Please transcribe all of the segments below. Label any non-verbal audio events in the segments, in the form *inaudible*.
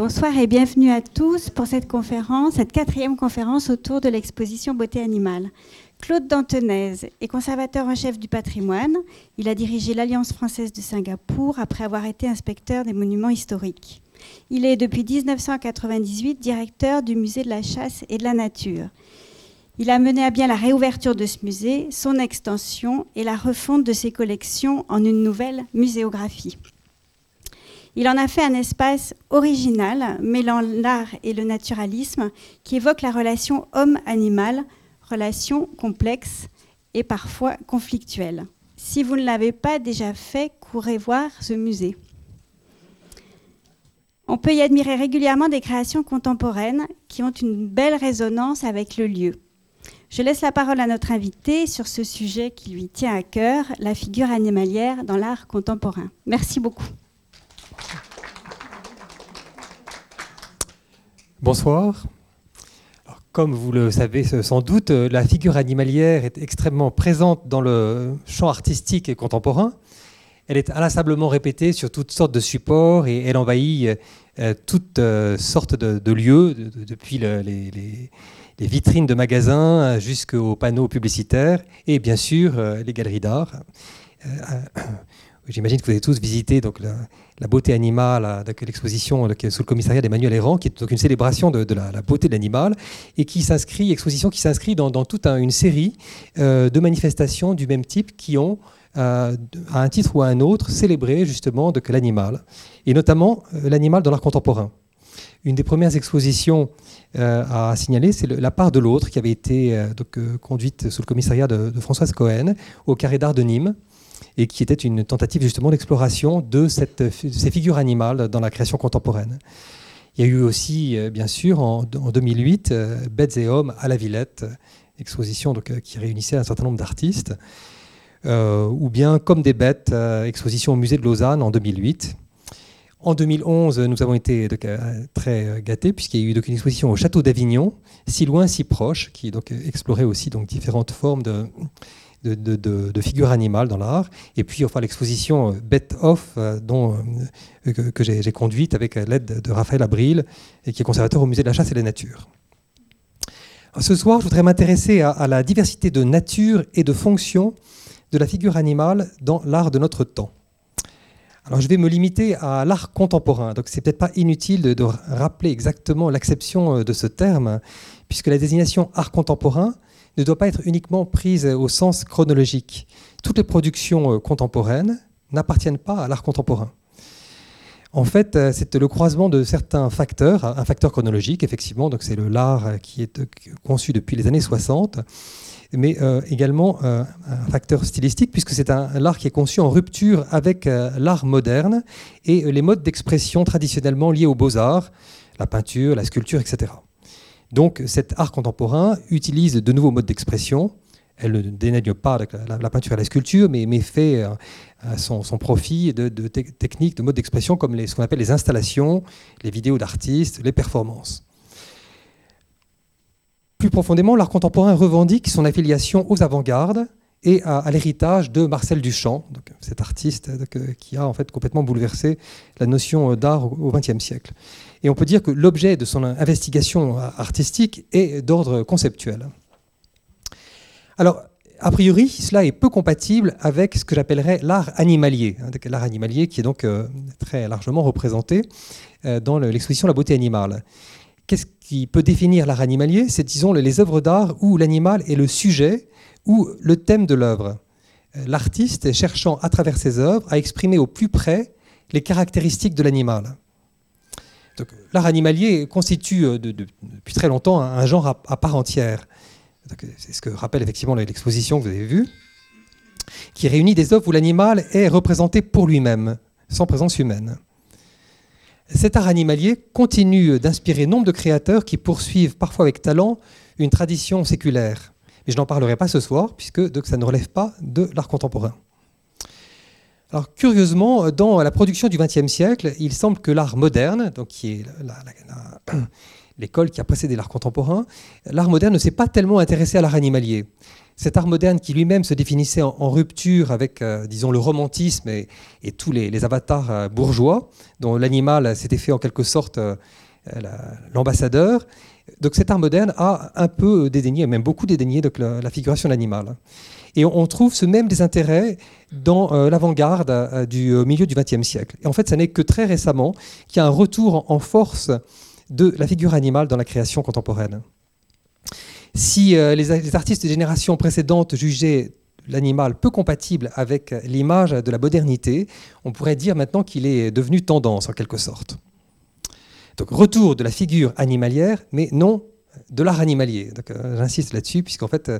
Bonsoir et bienvenue à tous pour cette conférence, cette quatrième conférence autour de l'exposition Beauté animale. Claude Dantenez est conservateur en chef du patrimoine. Il a dirigé l'Alliance française de Singapour après avoir été inspecteur des monuments historiques. Il est depuis 1998 directeur du musée de la chasse et de la nature. Il a mené à bien la réouverture de ce musée, son extension et la refonte de ses collections en une nouvelle muséographie. Il en a fait un espace original, mêlant l'art et le naturalisme, qui évoque la relation homme-animal, relation complexe et parfois conflictuelle. Si vous ne l'avez pas déjà fait, courez voir ce musée. On peut y admirer régulièrement des créations contemporaines qui ont une belle résonance avec le lieu. Je laisse la parole à notre invité sur ce sujet qui lui tient à cœur, la figure animalière dans l'art contemporain. Merci beaucoup. Bonsoir. comme vous le savez sans doute, la figure animalière est extrêmement présente dans le champ artistique et contemporain. Elle est inlassablement répétée sur toutes sortes de supports et elle envahit euh, toutes euh, sortes de, lieux, depuis les, vitrines de magasins jusqu'aux panneaux publicitaires et bien sûr euh, les galeries d'art. *clears throat* J'imagine que vous avez tous visité donc, la, beauté animale, l'exposition sous le commissariat d'Emmanuel Errand, qui est une célébration de, la, beauté de l'animal, et qui s'inscrit, exposition qui dans, toute une série euh, de manifestations du même type qui ont, euh, à un titre ou à un autre, célébré justement l'animal, et notamment euh, l'animal dans l'art contemporain. Une des premières expositions à signaler, c'est la part de l'autre qui avait été conduite sous le commissariat de, de Françoise Cohen au Carré d'Art de Nîmes et qui était une tentative justement d'exploration de ces figures animales dans la création contemporaine. Il y a eu aussi, euh, bien sûr, en, 2008, euh, Bêtes et hommes à la Villette, exposition donc, euh, qui réunissait un certain nombre d'artistes, ou bien Comme des bêtes, exposition au musée de Lausanne en 2008. En 2011, nous avons été très gâtés puisqu'il y a eu donc, une exposition au château d'Avignon, si loin, si proche, qui donc, explorait aussi donc, différentes formes de, de, figures animales dans l'art. Et puis, enfin, l'exposition euh, Bet Off, euh, euh, que, j'ai conduite avec l'aide de Raphaël Abril, et qui est conservateur au Musée de la Chasse et de la Nature. Ce soir, je voudrais m'intéresser à, la diversité de nature et de fonction de la figure animale dans l'art de notre temps. Alors, je vais me limiter à l'art contemporain, donc c'est peut-être pas inutile de, de rappeler exactement l'acception de ce terme, puisque la désignation art contemporain ne doit pas être uniquement prise au sens chronologique. Toutes les productions euh, contemporaines n'appartiennent pas à l'art contemporain. En fait, euh, c'est le croisement de certains facteurs, un facteur chronologique, effectivement, donc c'est l'art qui est euh, conçu depuis les années 60, mais également un facteur stylistique, puisque c'est un, un, art qui est conçu en rupture avec l'art moderne et les modes d'expression traditionnellement liés aux beaux-arts, la peinture, la sculpture, etc. Donc cet art contemporain utilise de nouveaux modes d'expression. Elle ne dénaigne pas la, peinture et la sculpture, mais, fait euh, son, profit de, techniques, de modes d'expression comme ce qu'on appelle les installations, les vidéos d'artistes, les performances. Plus profondément, l'art contemporain revendique son affiliation aux avant-gardes et à, l'héritage de Marcel Duchamp, cet artiste qui a en fait complètement bouleversé la notion d'art au XXe siècle. Et on peut dire que l'objet de son investigation artistique est d'ordre conceptuel. Alors, a priori, cela est peu compatible avec ce que j'appellerais l'art animalier. Hein, l'art animalier qui est donc euh, très largement représenté euh, dans l'exposition La beauté animale. Qu'est-ce qui peut définir l'art animalier? C'est, disons, les œuvres d'art où l'animal est le sujet ou le thème de l'œuvre. Euh, l'artiste cherchant à travers ses œuvres à exprimer au plus près les caractéristiques de l'animal. L'art animalier constitue euh, depuis très longtemps un, genre à, part entière. C'est ce que rappelle effectivement l'exposition que vous avez vue, qui réunit des œuvres où l'animal est représenté pour lui-même, sans présence humaine. Cet art animalier continue d'inspirer nombre de créateurs qui poursuivent parfois avec talent une tradition séculaire. Mais je n'en parlerai pas ce soir, puisque ça ne relève pas de l'art contemporain. Alors curieusement, dans la production du XXe siècle, il semble que l'art moderne, donc qui est *clears throat* l'école qui a précédé l'art contemporain, l'art moderne ne s'est pas tellement intéressé à l'art animalier. cet art moderne qui lui-même se définissait en, rupture avec, disons, le romantisme et, tous les, avatars bourgeois, dont l'animal s'était fait en quelque sorte l'ambassadeur. Donc cet art moderne a un peu dédaigné, même beaucoup dédaigné la, la figuration de l'animal. Et on, trouve ce même désintérêt dans euh, l'avant-garde euh, du euh, milieu du XXe siècle. Et en fait, ce n'est que très récemment qu'il y a un retour en force de la figure animale dans la création contemporaine. Si les, artistes de génération précédente jugeaient l'animal peu compatible avec l'image de la modernité, on pourrait dire maintenant qu'il est devenu tendance en quelque sorte. Donc retour de la figure animalière, mais non de l'art animalier. Euh, j'insiste là-dessus, puisqu'en fait, euh,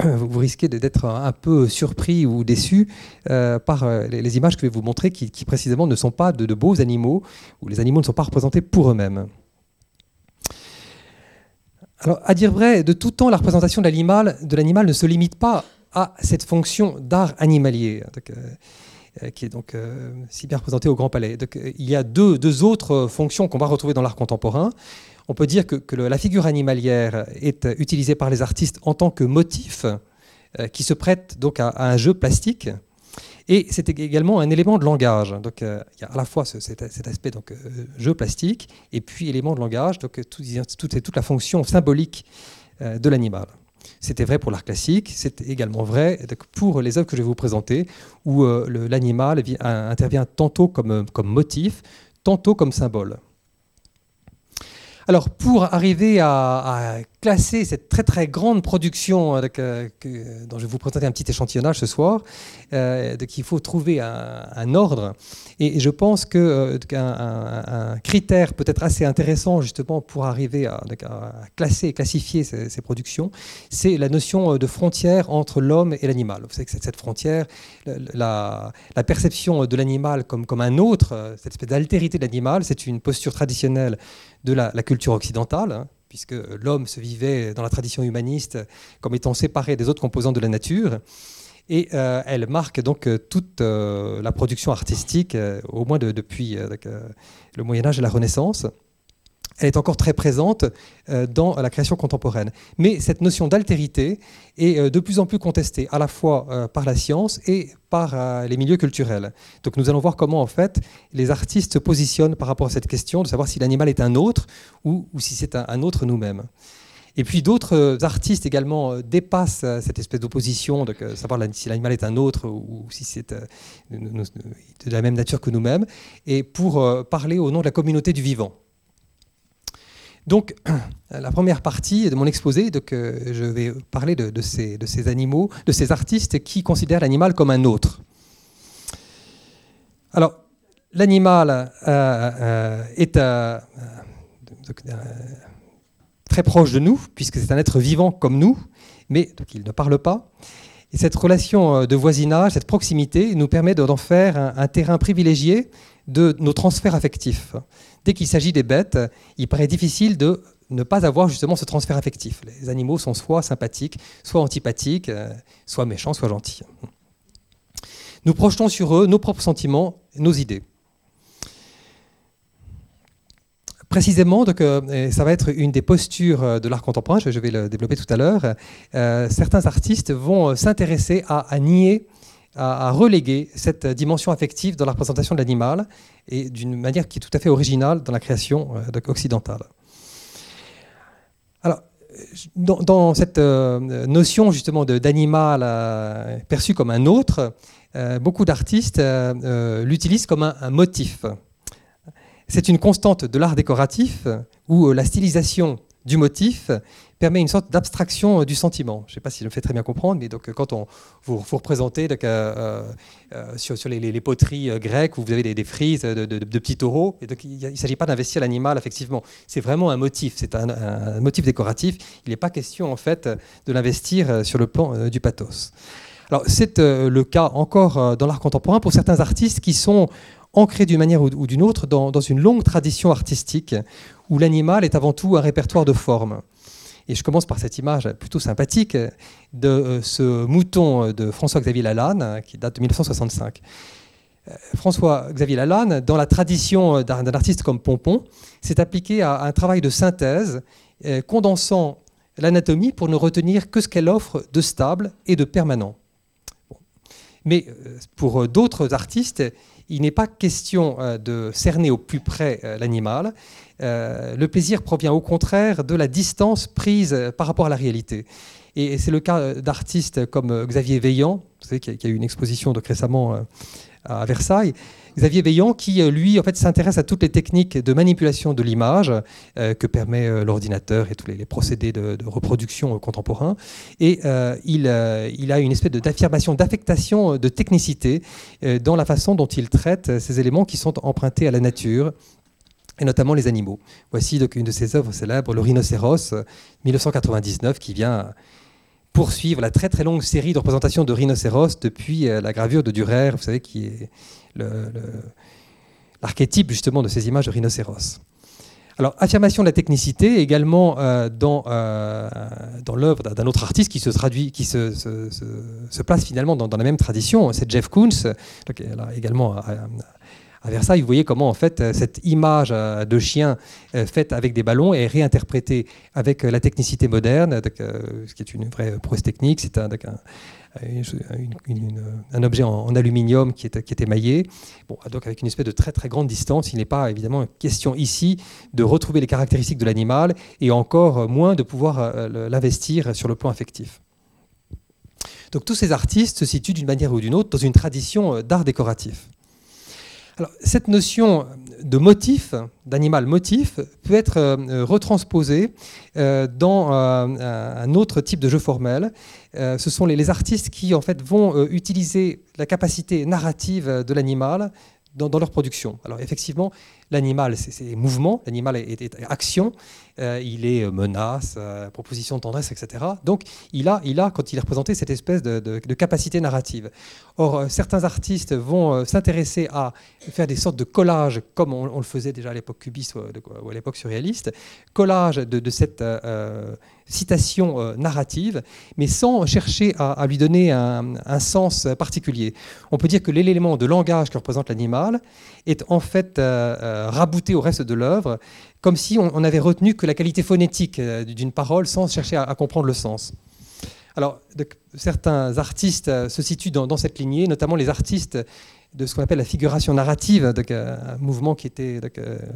*clears throat* vous risquez d'être un peu surpris ou déçu euh, par les, images que je vais vous montrer, qui, précisément ne sont pas de, beaux animaux, où les animaux ne sont pas représentés pour eux-mêmes. Alors, à dire vrai, de tout temps, la représentation de l'animal ne se limite pas à cette fonction d'art animalier. Qui est donc si bien représentée au Grand Palais. il y a deux, autres fonctions qu'on va retrouver dans l'art contemporain on peut dire que, la figure animalière est utilisée par les artistes en tant que motif euh, qui se prête donc à, un jeu plastique. Et c'est également un élément de langage. Donc, euh, il y a à la fois cet, aspect donc, euh, jeu plastique et puis élément de langage, donc tout, toute la fonction symbolique de l'animal. C'était vrai pour l'art classique, c'est également vrai pour les œuvres que je vais vous présenter, où l'animal intervient tantôt comme, comme motif, tantôt comme symbole. Alors, pour arriver à, classer cette très très grande production euh, dont je vais vous présenter un petit échantillonnage ce soir, euh, qu'il faut trouver un, ordre. Et, je pense qu'un euh, un, critère peut-être assez intéressant justement pour arriver à, classer et classifier ces, productions, c'est la notion de frontière entre l'homme et l'animal. Vous savez que cette frontière, la, perception de l'animal comme, comme un autre, cette espèce d'altérité de l'animal, c'est une posture traditionnelle de la, culture occidentale, hein, puisque l'homme se vivait dans la tradition humaniste comme étant séparé des autres composants de la nature. Et euh, elle marque donc euh, toute euh, la production artistique, au moins depuis le Moyen Âge et la Renaissance elle est encore très présente euh, dans la création contemporaine. Mais cette notion d'altérité est euh, de plus en plus contestée, à la fois euh, par la science et par les milieux culturels. Donc nous allons voir comment en fait les artistes se positionnent par rapport à cette question de savoir si l'animal est un autre ou, si c'est un, autre nous-mêmes. Et puis d'autres artistes également dépassent cette espèce d'opposition, de savoir si l'animal est un autre ou si c'est de la même nature que nous-mêmes, et pour parler au nom de la communauté du vivant. Donc, *clears throat* la première partie de mon exposé, donc, euh, je vais parler de, ces, animaux, de ces artistes qui considèrent l'animal comme un autre. Alors, l'animal euh, euh, est très proche de nous, puisque c'est un être vivant comme nous, mais il ne parle pas. Et cette relation de voisinage, cette proximité, nous permet d'en faire un terrain privilégié de nos transferts affectifs dès qu'il s'agit des bêtes, il paraît difficile de ne pas avoir justement ce transfert affectif. Les animaux sont soit sympathiques, soit antipathiques, euh, soit méchants, soit gentils. Nous projetons sur eux nos propres sentiments, nos idées. Précisément, donc, euh, ça va être une des postures euh, de l'art contemporain, je vais le développer tout à l'heure, certains artistes vont s'intéresser à, nier à, reléguer cette dimension affective dans la représentation de l'animal et d'une manière qui est tout à fait originale dans la création euh, occidentale. Alors, dans, cette euh, notion justement d'animal euh, perçu comme un autre, beaucoup d'artistes l'utilisent comme un motif. C'est une constante de l'art décoratif où la stylisation du motif permet une sorte d'abstraction euh, du sentiment. Je ne sais pas si je me fais très bien comprendre, mais donc euh, quand on, vous, vous représentez euh, sur, les, poteries grecques où vous avez des, frises de, petits taureaux, donc, il ne s'agit pas d'investir l'animal, effectivement. C'est vraiment un motif, c'est un, motif décoratif. Il n'est pas question, en fait, de l'investir sur le plan du pathos. Alors, c'est le cas encore dans l'art contemporain pour certains artistes qui sont ancrés d'une manière ou, d'une autre dans, dans une longue tradition artistique où l'animal est avant tout un répertoire de formes. Et je commence par cette image plutôt sympathique de euh, ce mouton de François-Xavier Lalanne, qui date de 1965. Euh, François-Xavier Lalanne, dans la tradition d'un artiste comme Pompon, s'est appliqué à un travail de synthèse, euh, condensant l'anatomie pour ne retenir que ce qu'elle offre de stable et de permanent. Mais pour d'autres artistes, il n'est pas question de cerner au plus près l'animal. Le plaisir provient au contraire de la distance prise par rapport à la réalité. Et c'est le cas d'artistes comme Xavier Veillant, qui a eu une exposition donc récemment à Versailles, Xavier Veillant, qui euh, lui en fait s'intéresse à toutes les techniques de manipulation de l'image euh, que permet euh, l'ordinateur et tous les, procédés de, reproduction contemporains. Et il, a une espèce d'affirmation, d'affectation, de technicité dans la façon dont il traite ces éléments qui sont empruntés à la nature et notamment les animaux. Voici donc une de ses œuvres célèbres, Le rhinocéros, 1999, qui vient poursuivre la très très longue série de représentations de rhinocéros depuis la gravure de Durer, vous savez, qui est l'archétype justement de ces images de rhinocéros. Alors, affirmation de la technicité également euh, dans, euh, dans l'œuvre d'un autre artiste qui se traduit, qui se, place finalement dans, la même tradition, c'est Jeff Koons, donc, également à, à, Versailles. Vous voyez comment en fait cette image euh, de chien faite avec des ballons est réinterprétée avec la technicité moderne, ce qui est une vraie prouesse technique. C'est un, objet en, aluminium qui est, émaillé, donc avec une espèce de très très grande distance. Il n'est pas évidemment question ici de retrouver les caractéristiques de l'animal et encore moins de pouvoir euh, l'investir sur le plan affectif. Donc tous ces artistes se situent d'une manière ou d'une autre dans une tradition euh, d'art décoratif. Cette notion de motif, d'animal motif, peut être euh, retransposée dans un autre type de jeu formel. Euh, ce sont les, artistes qui en fait vont euh, utiliser la capacité narrative de l'animal dans, leur production. Alors effectivement, l'animal, c'est mouvement, l'animal est, action, euh, il est menace, proposition de tendresse, etc. Donc il a, il a, quand il est représenté, cette espèce de, capacité narrative. Or, certains artistes vont s'intéresser à faire des sortes de collages, comme on, le faisait déjà à l'époque cubiste ou, à l'époque surréaliste, collage de, cette citation euh, narrative, mais sans chercher à, lui donner un, sens particulier. On peut dire que l'élément de langage que représente l'animal est en fait euh, euh, rabouté au reste de l'œuvre, comme si on, avait retenu que la qualité phonétique d'une parole sans chercher à, comprendre le sens. Alors, certains artistes se situent dans, cette lignée, notamment les artistes de ce qu'on appelle la figuration narrative, donc, un mouvement qui était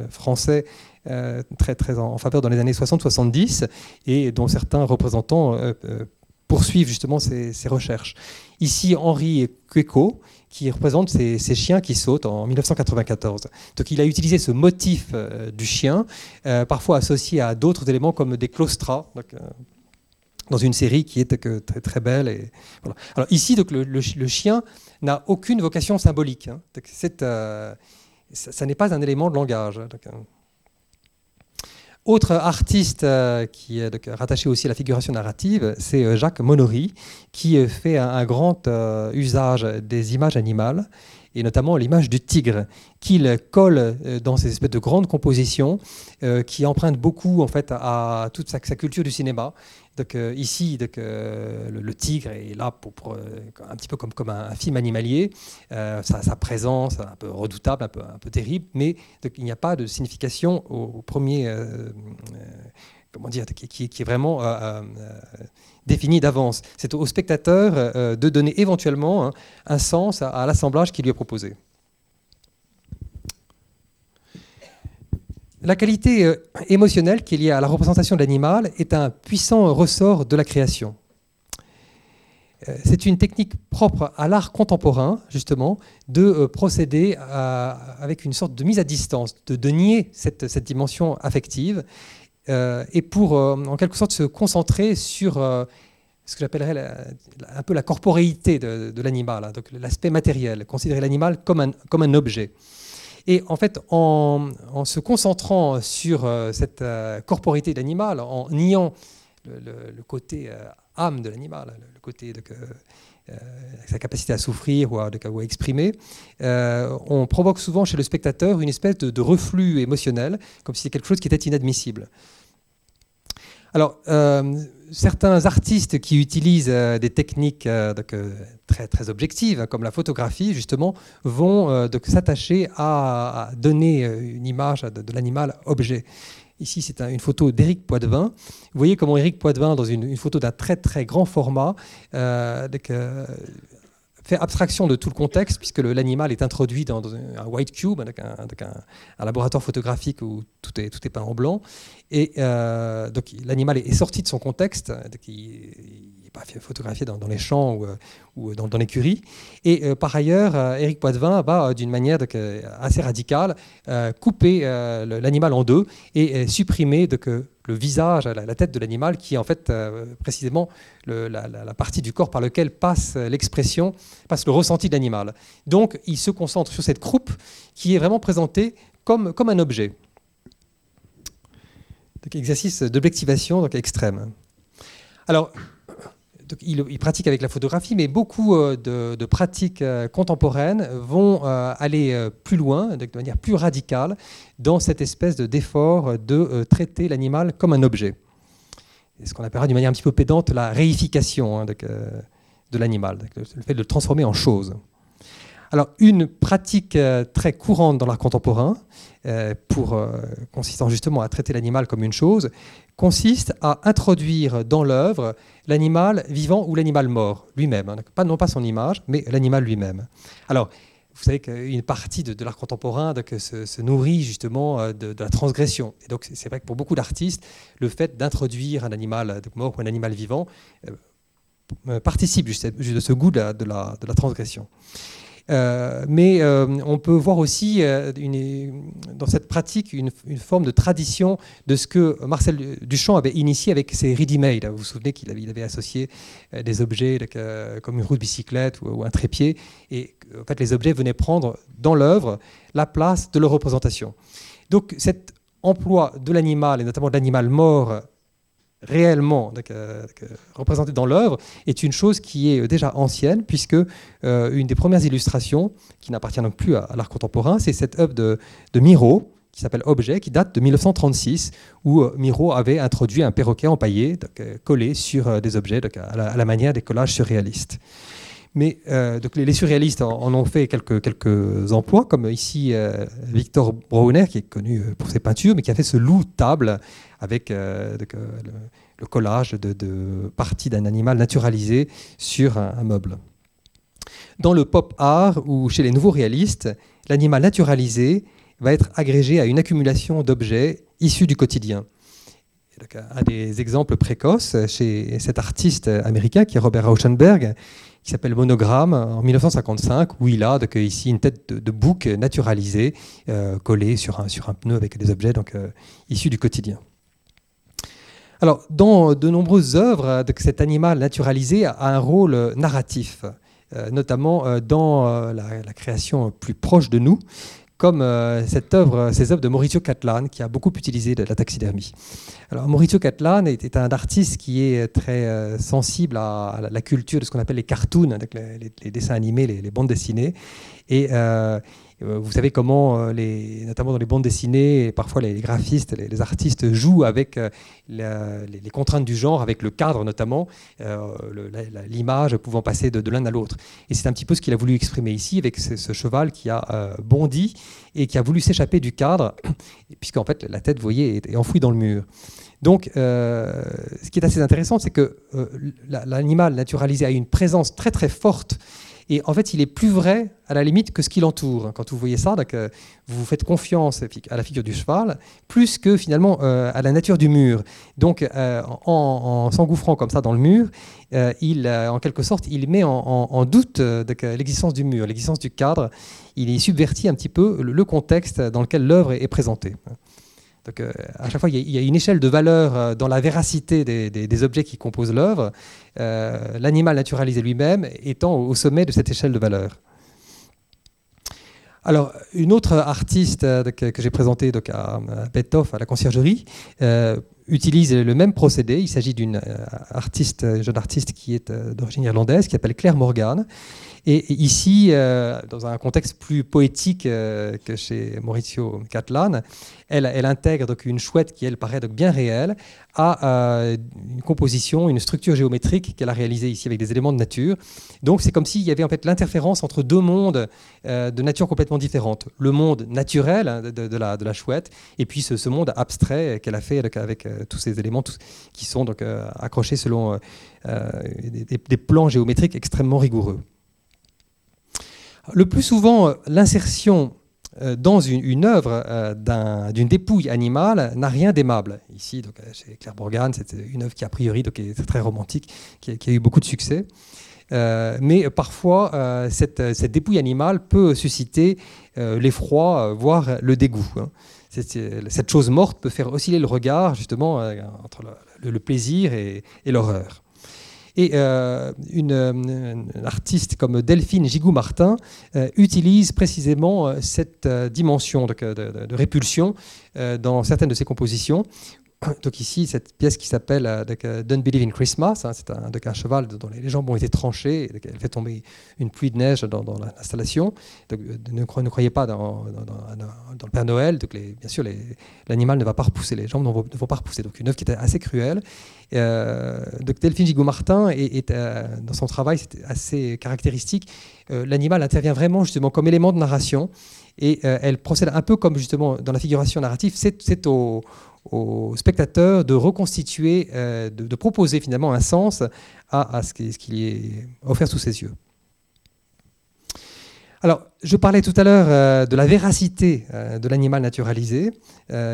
français euh, très, très en, faveur dans les années 60-70 et dont certains représentants euh, euh, poursuivent justement ces, recherches. Ici, Henri Cueco, qui représente ces, chiens qui sautent en 1994. Donc il a utilisé ce motif du chien, parfois associé à d'autres éléments comme des claustras, dans une série qui est très, très belle. Alors ici, donc, le, chien n'a aucune vocation symbolique. Hein. ça, n'est pas un élément de langage. Hein. Autre artiste euh, qui est rattaché aussi à la figuration narrative, c'est euh, Jacques Monory, qui euh, fait un, grand usage des images animales, et notamment l'image du tigre, qu'il colle dans ces espèces de grandes compositions, qui empruntent beaucoup en fait à toute sa culture du cinéma. Donc euh, ici, donc, euh, le, tigre est là pour, euh, un petit peu comme, un, film animalier. Sa, présence un peu redoutable, un peu terrible, mais il n'y a pas de signification au, premier, comment dire, qui, est vraiment définie d'avance. C'est au spectateur de donner éventuellement hein, un sens à l'assemblage qui lui est proposé. La qualité euh, émotionnelle qui est liée à la représentation de l'animal est un puissant ressort de la création. Euh, c'est une technique propre à l'art contemporain, justement, de euh, procéder avec une sorte de mise à distance, de, nier cette, dimension affective, et pour, en quelque sorte, se concentrer sur ce que j'appellerais un peu la corporéité de, l'animal, hein, donc l'aspect matériel, considérer l'animal comme un, comme un objet. Et en fait, en, se concentrant sur euh, cette euh, corporité d'animal, en niant le, côté euh, âme de l'animal, le côté de, sa capacité à souffrir ou à, exprimer, on provoque souvent chez le spectateur une espèce de, reflux émotionnel, comme si c'était quelque chose qui était inadmissible. Alors, certains artistes qui utilisent euh, des techniques euh, euh, très, très objectives, hein, comme la photographie, justement, vont s'attacher à, donner une image de, l'animal objet. Ici c'est une photo d'Éric Poitvin. Vous voyez comment Éric Poitvin, dans une, photo d'un très très grand format, fait abstraction de tout le contexte, puisque l'animal est introduit dans, un white cube, avec, un, laboratoire photographique où tout est, tout est peint en blanc. Et euh, donc l'animal est, sorti de son contexte, photographié dans, les champs ou, euh, dans, l'écurie. Et euh, par ailleurs, Éric Poitvin va, d'une manière assez radicale, couper l'animal en deux et supprimer le visage, la, tête de l'animal, qui est en fait euh, précisément la, partie du corps par laquelle passe l'expression, passe le ressenti de l'animal. Donc il se concentre sur cette croupe qui est vraiment présentée comme, comme un objet. Donc, exercice d'objectivation extrême. Alors, il, pratique avec la photographie, mais beaucoup euh, de, pratiques euh, contemporaines vont euh, aller plus loin, de manière plus radicale, dans cette espèce d'effort de traiter l'animal comme un objet. ce qu'on appellera d'une manière un petit peu pédante la réification hein, de, l'animal, le fait de le transformer en chose. Alors, une pratique très courante dans l'art contemporain, pour, consistant justement à traiter l'animal comme une chose, consiste à introduire dans l'œuvre l'animal vivant ou l'animal mort lui-même. Hein. Pas, non pas son image, mais l'animal lui-même. Alors, vous savez qu'une partie de, l'art contemporain se, nourrit justement euh, de, la transgression. Et donc, c'est vrai que pour beaucoup d'artistes, le fait d'introduire un animal mort ou un animal vivant euh, euh, participe juste de ce goût de la, transgression. Euh, mais euh, on peut voir aussi euh, dans cette pratique une, forme de tradition de ce que Marcel Duchamp avait initié avec ses ready-made. Vous vous souvenez qu'il avait, associé des objets comme une roue de bicyclette ou, un trépied, et en fait les objets venaient prendre dans l'œuvre la place de leur représentation. Donc cet emploi de l'animal, et notamment de l'animal mort, réellement euh, représenté dans l'œuvre est une chose qui est déjà ancienne, puisque euh, une des premières illustrations, qui n'appartient donc plus à, l'art contemporain, c'est cette œuvre de, Miro, qui s'appelle Objet, qui date de 1936, où euh, Miro avait introduit un perroquet empaillé, collé sur des objets à la, manière des collages surréalistes. Mais euh, donc les, surréalistes en, ont fait quelques, emplois, comme ici euh, Victor Brauner, qui est connu euh, pour ses peintures, mais qui a fait ce avec le, collage de, parties d'un animal naturalisé sur un, meuble. Dans le pop art ou chez les nouveaux réalistes, l'animal naturalisé va être agrégé à une accumulation d'objets issus du quotidien. un des exemples précoces chez cet artiste américain qui est Robert Rauschenberg, qui s'appelle Monogramme en 1955, où il a ici une tête de, bouc naturalisée euh, collée sur un, sur un pneu avec des objets donc, euh, issus du quotidien. Alors, dans de nombreuses œuvres, cet animal naturalisé a un rôle narratif, euh, notamment dans la, création plus proche de nous, comme euh, cette œuvre, ces œuvres de Maurizio Catlan, qui a beaucoup utilisé de la taxidermie. Alors, Maurizio Catlan est, un artiste qui est très euh, sensible à, la culture de ce qu'on appelle les cartoons, les, dessins animés, les, bandes dessinées. Et euh, euh, vous savez comment, euh, notamment dans les bandes dessinées, parfois les graphistes, les, artistes jouent avec euh, les, contraintes du genre, avec le cadre notamment, l'image pouvant passer de, l'un à l'autre. Et c'est un petit peu ce qu'il a voulu exprimer ici avec ce, cheval qui a bondi et qui a voulu s'échapper du cadre, *coughs* puisqu'en fait la tête, vous voyez, est, enfouie dans le mur. Donc, ce qui est assez intéressant, c'est que l'animal naturalisé a une présence très très forte et en fait, il est plus vrai à la limite que ce qui l'entoure. Quand vous voyez ça, donc, vous faites confiance à la figure du cheval, plus que finalement euh, à la nature du mur. Donc, euh, en, s'engouffrant comme ça dans le mur, euh, il, en quelque sorte, il met en, doute l'existence du mur, l'existence du cadre. Il y subvertit un petit peu le contexte dans lequel l'œuvre est présentée. Donc, euh, à chaque fois, il y, a, une échelle de valeur euh, dans la véracité des, objets qui composent l'œuvre, euh, l'animal naturalisé lui-même étant au sommet de cette échelle de valeur. Alors, une autre artiste que, j'ai présentée donc à, à à la conciergerie, utilise le même procédé. Il s'agit d'une artiste, jeune artiste qui est d'origine irlandaise, qui s'appelle Claire Morgan, et ici, euh, dans un contexte plus poétique euh, que chez Maurizio Catlan, elle, intègre donc une chouette qui, elle, paraît donc bien réelle, à euh, une composition, une structure géométrique qu'elle a réalisée ici avec des éléments de nature. Donc c'est comme s'il y avait en fait l'interférence entre deux mondes de nature complètement différente. Le monde naturel hein, de, la, chouette, et puis ce, monde abstrait qu'elle a fait avec, tous ces éléments qui sont donc accrochés selon des plans géométriques extrêmement rigoureux. Le plus souvent, euh, l'insertion euh, dans une, œuvre euh, d'une dépouille animale n'a rien d'aimable. Ici, chez Claire Bourgan, c'est une œuvre qui, a priori, est très romantique, qui a, eu beaucoup de succès. mais parfois, cette, dépouille animale peut susciter l'effroi, voire le dégoût. Hein. Cette, chose morte peut faire osciller le regard, justement, entre le, plaisir et l'horreur. Et euh, une, artiste comme Delphine Gigou-Martin euh, utilise précisément cette dimension de, répulsion dans certaines de ses compositions donc ici, cette pièce qui s'appelle euh, euh, Don't Believe in Christmas, hein, c'est un, un, cheval dont les jambes ont été tranchées, elle fait tomber une pluie de neige dans, l'installation. Euh, ne, ne, croyez pas dans, le Père Noël, donc bien sûr l'animal ne va pas repousser, les jambes ne vont, pas repousser. Donc une œuvre qui était assez cruelle. donc Delphine Gigot-Martin, est, dans son travail, c'est assez caractéristique. l'animal intervient vraiment justement comme élément de narration et elle procède un peu comme justement dans la figuration narrative, c'est au au spectateur de reconstituer, euh, de, proposer finalement un sens à, ce, qui, ce qui est offert sous ses yeux. Alors, je parlais tout à l'heure euh, de la véracité euh, de l'animal naturalisé,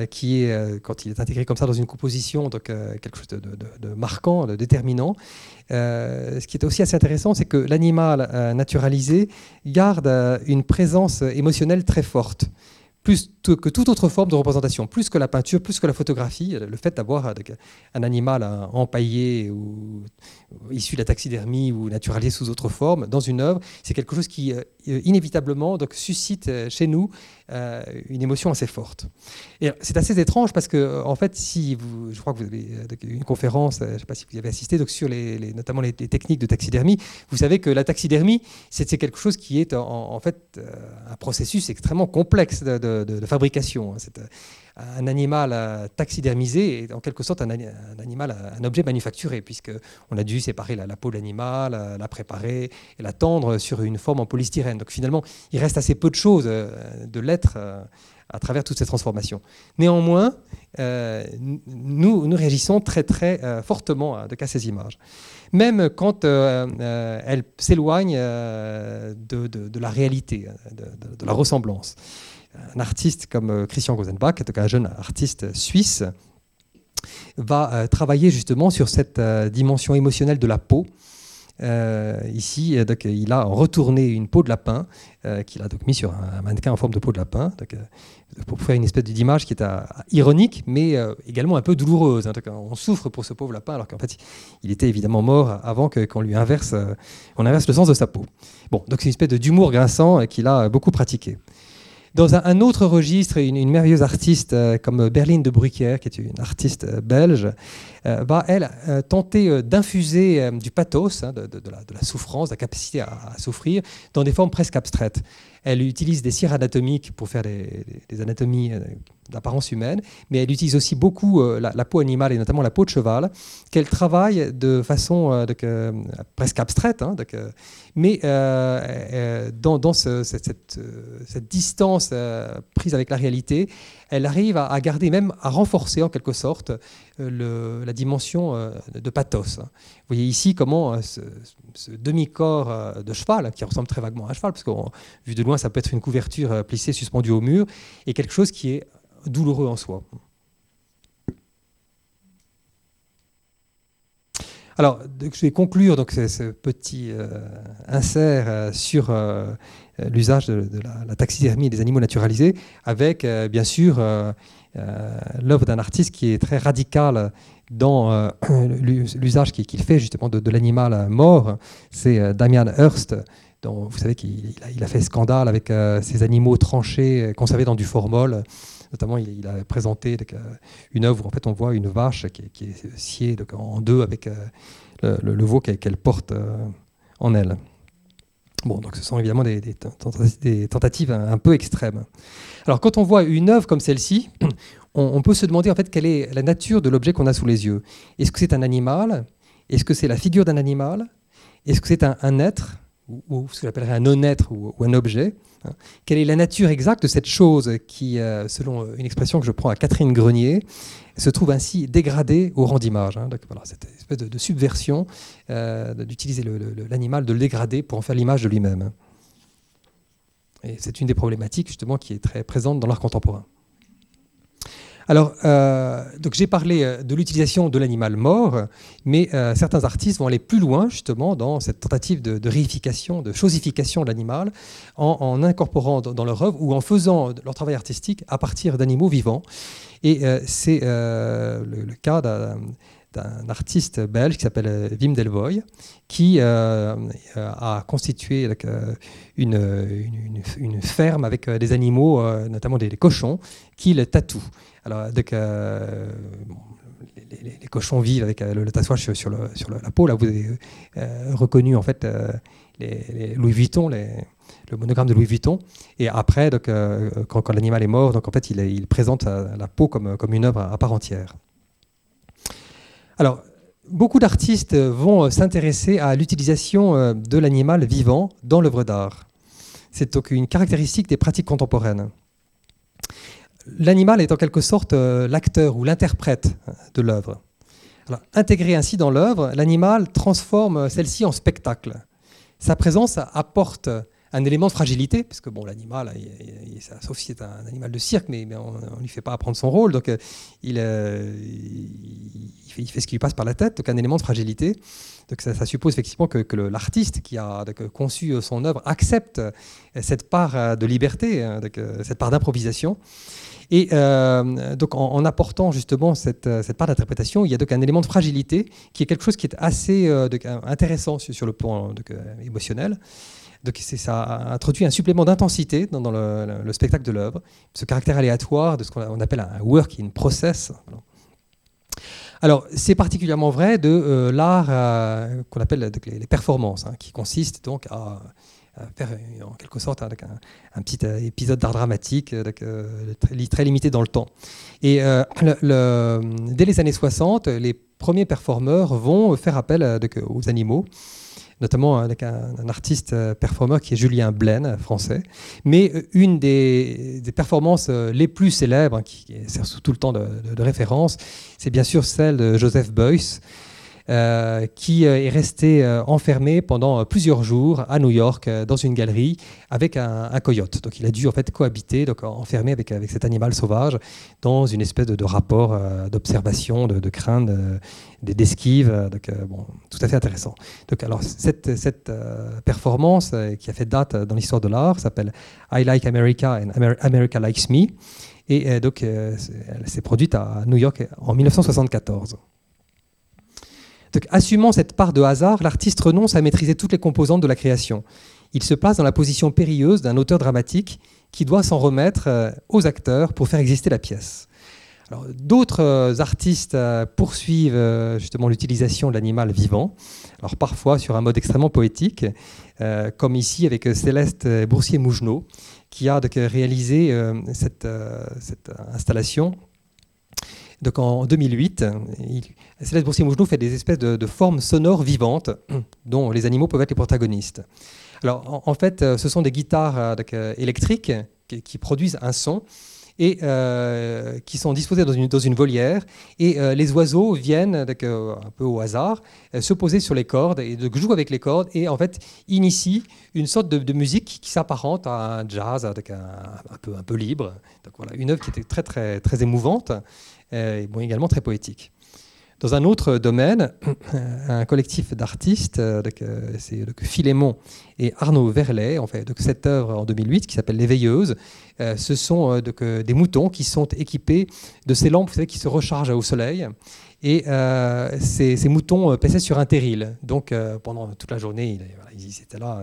qui est, quand il est intégré comme ça dans une composition, donc quelque chose de, de marquant, de déterminant. ce qui est aussi assez intéressant, c'est que l'animal naturalisé garde une présence émotionnelle très forte plus que toute autre forme de représentation, plus que la peinture, plus que la photographie, le fait d'avoir euh, un animal euh, empaillé ou issu de la taxidermie ou naturalisé sous autre forme dans une œuvre, c'est quelque chose qui euh, inévitablement donc, suscite chez nous une émotion assez forte. Et c'est assez étrange parce que, en fait, si vous, je crois que vous avez une conférence, je ne sais pas si vous y avez assisté, donc sur les, notamment les, techniques de taxidermie, vous savez que la taxidermie, c'est quelque chose qui est en, fait un processus extrêmement complexe de, de, fabrication. Hein, c'est euh, un animal euh, taxidermisé est en quelque sorte un, animal, un objet manufacturé, puisqu'on a dû séparer la, peau de l'animal, euh, la, préparer et la tendre sur une forme en polystyrène. Donc finalement, il reste assez peu de choses de l'être à travers toutes ces transformations. Néanmoins, nous, réagissons très très fortement de, à ces images. Même quand elles s'éloignent de, de, la réalité, de, la ressemblance un artiste comme euh, Christian Gosenbach, un jeune artiste suisse, va euh, travailler justement sur cette euh, dimension émotionnelle de la peau. ici, il a retourné une peau de lapin qu'il a donc mis sur un, mannequin en forme de peau de lapin pour faire une espèce d'image qui est ironique, mais également un peu douloureuse. Hein, on souffre pour ce pauvre lapin, alors qu'en fait, il était évidemment mort avant qu'on lui inverse, le sens de sa peau. Bon, c'est une espèce d'humour grinçant qu'il a beaucoup pratiqué. Dans un, autre registre, une, merveilleuse artiste euh, comme Berline de Bruyère, qui est une artiste euh, belge, euh, va, elle, tenter d'infuser du pathos, hein, de, la, souffrance, de la capacité à, souffrir, dans des formes presque abstraites. Elle utilise des cires anatomiques pour faire des, anatomies d'apparence humaine, mais elle utilise aussi beaucoup la, peau animale et notamment la peau de cheval, qu'elle travaille de façon presque abstraite, hein, mais dans, cette, distance prise avec la réalité, elle arrive à, garder, même à renforcer en quelque sorte euh, la dimension euh, de pathos. Vous voyez ici comment euh, ce, demi-corps de cheval, qui ressemble très vaguement à un cheval, parce que vu de loin ça peut être une couverture plissée suspendue au mur, est quelque chose qui est douloureux en soi. Alors, je vais conclure donc, ce, petit insert sur euh, l'usage de, la, taxidermie des animaux naturalisés, avec euh, bien sûr euh, l'œuvre d'un artiste qui est très radical dans *clears throat* l'usage qu'il fait justement de, l'animal mort. C'est Damian Hirst, dont vous savez qu'il a, fait scandale avec ces animaux tranchés, conservés dans du formol Notamment, il, a présenté une œuvre où en fait on voit une vache qui, est sciée en deux avec le, veau qu'elle porte en elle. Bon, donc ce sont évidemment des, tentatives un, peu extrêmes. Alors quand on voit une œuvre comme celle-ci, *clears throat* on, peut se demander en fait quelle est la nature de l'objet qu'on a sous les yeux. Est-ce que c'est un animal? Est-ce que c'est la figure d'un animal? Est-ce que c'est un, être? Ou, ce que j'appellerais un non-être ou, un objet hein Quelle est la nature exacte de cette chose qui, euh, selon une expression que je prends à Catherine Grenier, se trouve ainsi dégradée au rang d'image hein cette espèce de, subversion euh, d'utiliser l'animal, de le dégrader pour en faire l'image de lui-même. Et c'est une des problématiques justement qui est très présente dans l'art contemporain. Alors, euh, donc j'ai parlé euh, de l'utilisation de l'animal mort, mais euh, certains artistes vont aller plus loin justement dans cette tentative de, réification, de chosification de l'animal, en, incorporant dans, leur œuvre ou en faisant leur travail artistique à partir d'animaux vivants. Et c'est le, cas d'un artiste belge qui s'appelle Wim Delvoye, qui a constitué une, ferme avec des animaux, notamment des cochons, qu'il tatoue. Alors, euh, les, cochons vivent avec euh, le, tatouage sur, la peau, là vous avez euh, reconnu en fait Louis Vuitton, le monogramme de Louis Vuitton. Et après, quand, l'animal est mort, donc en fait il, présente la peau comme, une œuvre à part entière. Alors, beaucoup d'artistes vont s'intéresser à l'utilisation de l'animal vivant dans l'œuvre d'art. C'est une caractéristique des pratiques contemporaines l'animal est en quelque sorte euh, l'acteur ou l'interprète de l'œuvre. Intégré ainsi dans l'œuvre, l'animal transforme celle-ci en spectacle. Sa présence apporte un élément de fragilité, puisque bon, l'animal, sauf si c'est un animal de cirque, mais, on ne lui fait pas apprendre son rôle, donc euh, euh, il, fait, ce qui lui passe par la tête, donc un élément de fragilité. Donc ça, suppose effectivement que, l'artiste qui a conçu son œuvre accepte cette part de liberté, hein, cette part d'improvisation. Et euh, donc en, apportant justement cette, cette part d'interprétation, il y a donc un élément de fragilité qui est quelque chose qui est assez euh, intéressant sur, le plan euh, émotionnel. Donc ça introduit un supplément d'intensité dans, le, spectacle de l'œuvre, ce caractère aléatoire de ce qu'on appelle un work in process. Alors, c'est particulièrement vrai de l'art qu'on appelle les performances, hein, qui consiste donc à faire en quelque sorte un, un petit euh, épisode d'art dramatique euh, très, limité dans le temps. Et euh, dès les années 60, les premiers performeurs vont faire appel aux animaux notamment avec un, artiste performeur qui est Julien Blaine, français. Mais une des, performances les plus célèbres, hein, qui sert tout le temps de, de référence, c'est bien sûr celle de Joseph Beuys, euh, qui euh, est resté euh, enfermé pendant plusieurs jours à New York dans une galerie avec un, coyote. Donc il a dû en fait cohabiter, donc enfermé avec, avec cet animal sauvage dans une espèce de, rapport d'observation, de, de, crainte, d'esquive. Donc bon, tout à fait intéressant. Donc alors cette, cette performance qui a fait date dans l'histoire de l'art s'appelle I Like America and America Likes Me. Et donc, elle s'est produite à New York en 1974. Assumant cette part de hasard, l'artiste renonce à maîtriser toutes les composantes de la création. Il se place dans la position périlleuse d'un auteur dramatique qui doit s'en remettre euh, aux acteurs pour faire exister la pièce. D'autres euh, artistes euh, poursuivent justement l'utilisation de l'animal vivant, parfois sur un mode extrêmement poétique, comme ici avec Céleste Boursier-Mougenot, qui a réalisé cette, cette installation donc en 2008, Céleste Boursier-Mougenot fait des espèces de, formes sonores vivantes *clears throat* dont les animaux peuvent être les protagonistes. Alors en, fait, euh, ce sont des guitares euh, euh, électriques qui, produisent un son et qui sont disposées dans une, volière. Et les oiseaux viennent, un peu au hasard, se poser sur les cordes et de jouent avec les cordes et en fait initient une sorte de, musique qui s'apparente à un jazz un, peu, un peu libre. Donc voilà, une œuvre qui était très, très, très émouvante et également très poétique. Dans un autre domaine, *clears throat* un collectif d'artistes, euh, c'est Philémon et Arnaud Verlet, cette œuvre en 2008 qui s'appelle L'éveilleuse, euh, ce sont euh, des moutons qui sont équipés de ces lampes qui se rechargent au soleil. Et ces, moutons paissaient sur un terril. Donc pendant toute la journée, ils, étaient là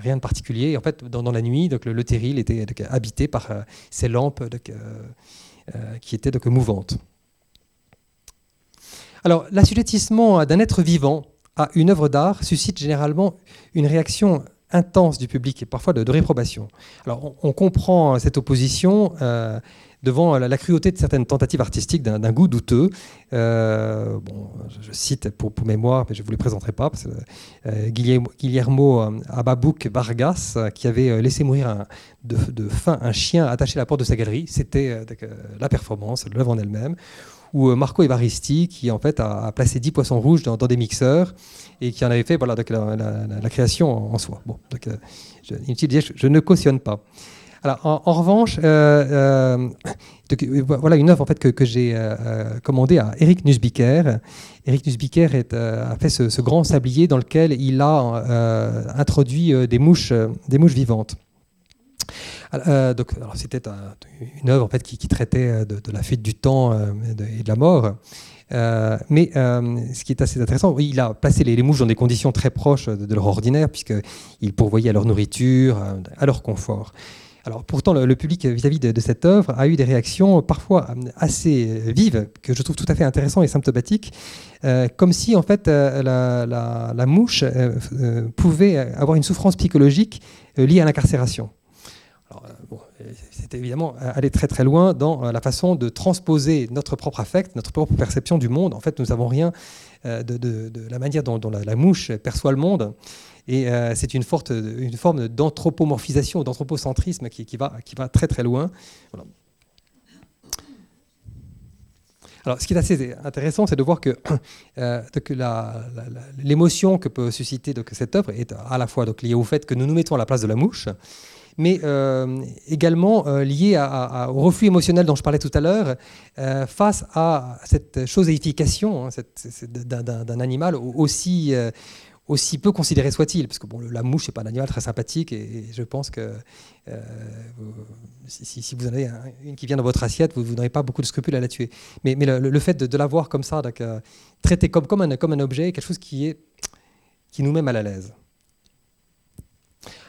rien de particulier. en fait, dans, la nuit, donc, le, terril était habité par ces lampes qui étaient donc, mouvantes. Alors, l'assujettissement d'un être vivant à une œuvre d'art suscite généralement une réaction intense du public et parfois de, réprobation. Alors, on, comprend cette opposition euh, devant la, cruauté de certaines tentatives artistiques d'un goût douteux. Euh, bon, je, cite pour, mémoire, mais je ne vous les présenterai pas, euh, Guillermo, Ababouk Vargas, qui avait laissé mourir de, faim un chien attaché à la porte de sa galerie, c'était la performance, l'œuvre en elle-même ou euh, Marco Evaristi, qui en fait a, placé 10 poissons rouges dans, des mixeurs et qui en avait fait voilà, la, création en, soi. Bon, donc, euh, je, je, ne cautionne pas. Alors, en, revanche, euh, voilà une œuvre en fait, que, j'ai commandée à Eric Nussbiker. Eric Nussbiker a fait ce, ce, grand sablier dans lequel il a introduit des, mouches, des mouches vivantes. Euh, donc, c'était une œuvre en fait qui, traitait euh, de, la fuite du temps euh, et de, la mort. mais ce qui est assez intéressant, il a placé les, mouches dans des conditions très proches de, leur ordinaire, puisqu'il pourvoyait à leur nourriture, à leur confort. Alors pourtant, le, public vis-à-vis de, cette œuvre a eu des réactions parfois assez vives, que je trouve tout à fait intéressantes et symptomatiques, comme si en fait la mouche pouvait avoir une souffrance psychologique liée à l'incarcération. Euh, évidemment aller très très loin dans euh, la façon de transposer notre propre affect, notre propre perception du monde. En fait, nous n'avons rien euh, de, la manière dont, la, mouche perçoit le monde. Et c'est une, une forme d'anthropomorphisation, d'anthropocentrisme qui, va, qui va très très loin. Alors, ce qui est assez intéressant, c'est de voir que, *clears throat* l'émotion que peut susciter donc, cette œuvre est à la fois donc, liée au fait que nous nous mettons à la place de la mouche, mais euh, également euh, lié au reflux émotionnel dont je parlais tout à l'heure, euh, face à cette choséification hein, d'un animal aussi, peu considéré soit-il, parce que bon, la mouche n'est pas un animal très sympathique, et, je pense que si, vous en avez une qui vient dans votre assiette, vous, n'aurez pas beaucoup de scrupules à la tuer. Mais, le, fait de, la voir comme ça, traité comme, comme, un, comme un objet, quelque chose qui, est, qui nous met mal à l'aise.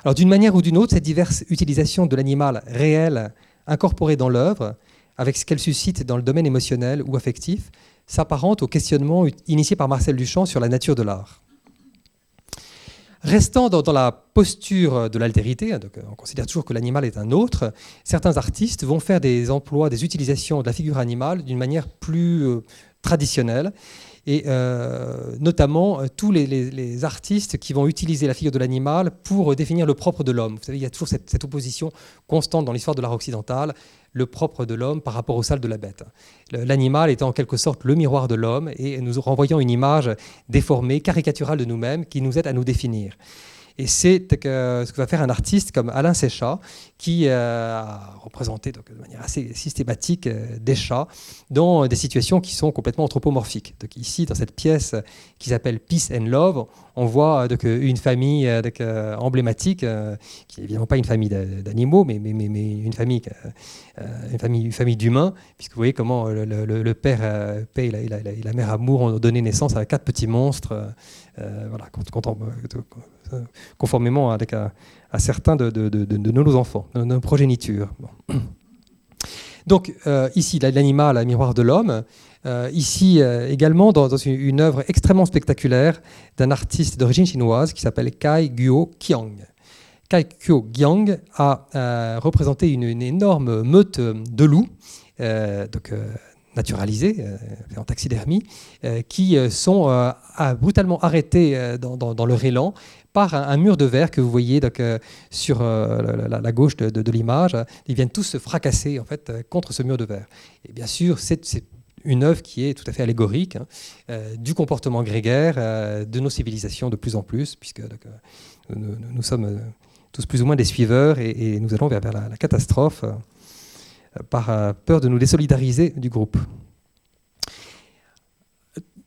Alors d'une manière ou d'une autre, cette diverse utilisation de l'animal réel incorporé dans l'œuvre, avec ce qu'elle suscite dans le domaine émotionnel ou affectif, s'apparente au questionnement initié par Marcel Duchamp sur la nature de l'art. Restant dans, la posture de l'altérité, hein, on considère toujours que l'animal est un autre, certains artistes vont faire des emplois, des utilisations de la figure animale d'une manière plus euh, traditionnelle et euh, notamment euh, tous les, artistes qui vont utiliser la figure de l'animal pour définir le propre de l'homme. Vous savez, il y a toujours cette, opposition constante dans l'histoire de l'art occidental, le propre de l'homme par rapport au sale de la bête. L'animal est en quelque sorte le miroir de l'homme et nous renvoyons une image déformée, caricaturale de nous-mêmes qui nous aide à nous définir. Et c'est ce que va faire un artiste comme Alain Séchat, qui euh, a représenté de manière assez systématique euh, des chats dans des situations qui sont complètement anthropomorphiques. Donc ici, dans cette pièce qui s'appelle Peace and Love, on voit une famille emblématique, qui n'est évidemment pas une famille d'animaux, mais, une famille, une famille, d'humains, puisque vous voyez comment le, père et la, la, mère Amour ont donné naissance à quatre petits monstres. voilà, conformément avec à, certains de, nos enfants, de nos progénitures. *clears throat* Donc euh, ici, l'animal, le miroir de l'homme. Euh, ici euh, également dans, une, œuvre extrêmement spectaculaire d'un artiste d'origine chinoise qui s'appelle Kai Guo Qiang. Kai Guo Qiang a représenté une, énorme meute de loups, donc naturalisés, en taxidermie, qui sont brutalement arrêtés dans, dans, leur élan par un, mur de verre que vous voyez euh, sur euh, la, gauche de, l'image. Ils viennent tous se fracasser en fait, euh, contre ce mur de verre. Et bien sûr, c'est une œuvre qui est tout à fait allégorique hein, du comportement grégaire de nos civilisations de plus en plus, puisque nous, sommes tous plus ou moins des suiveurs et, nous allons vers, la, catastrophe par peur de nous désolidariser du groupe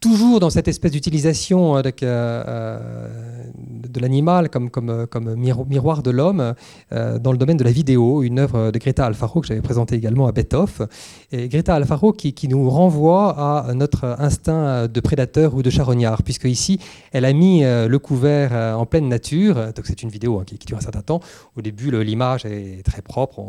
toujours dans cette espèce d'utilisation euh, euh, de l'animal comme, comme, miroir de l'homme dans le domaine de la vidéo, une œuvre de Greta Alfaro que j'avais présentée également à. Et Greta Alfaro qui, qui, nous renvoie à notre instinct de prédateur ou de charognard, puisque ici, elle a mis le couvert en pleine nature. Donc c'est une vidéo hein, qui, dure un certain temps. Au début, l'image est très propre.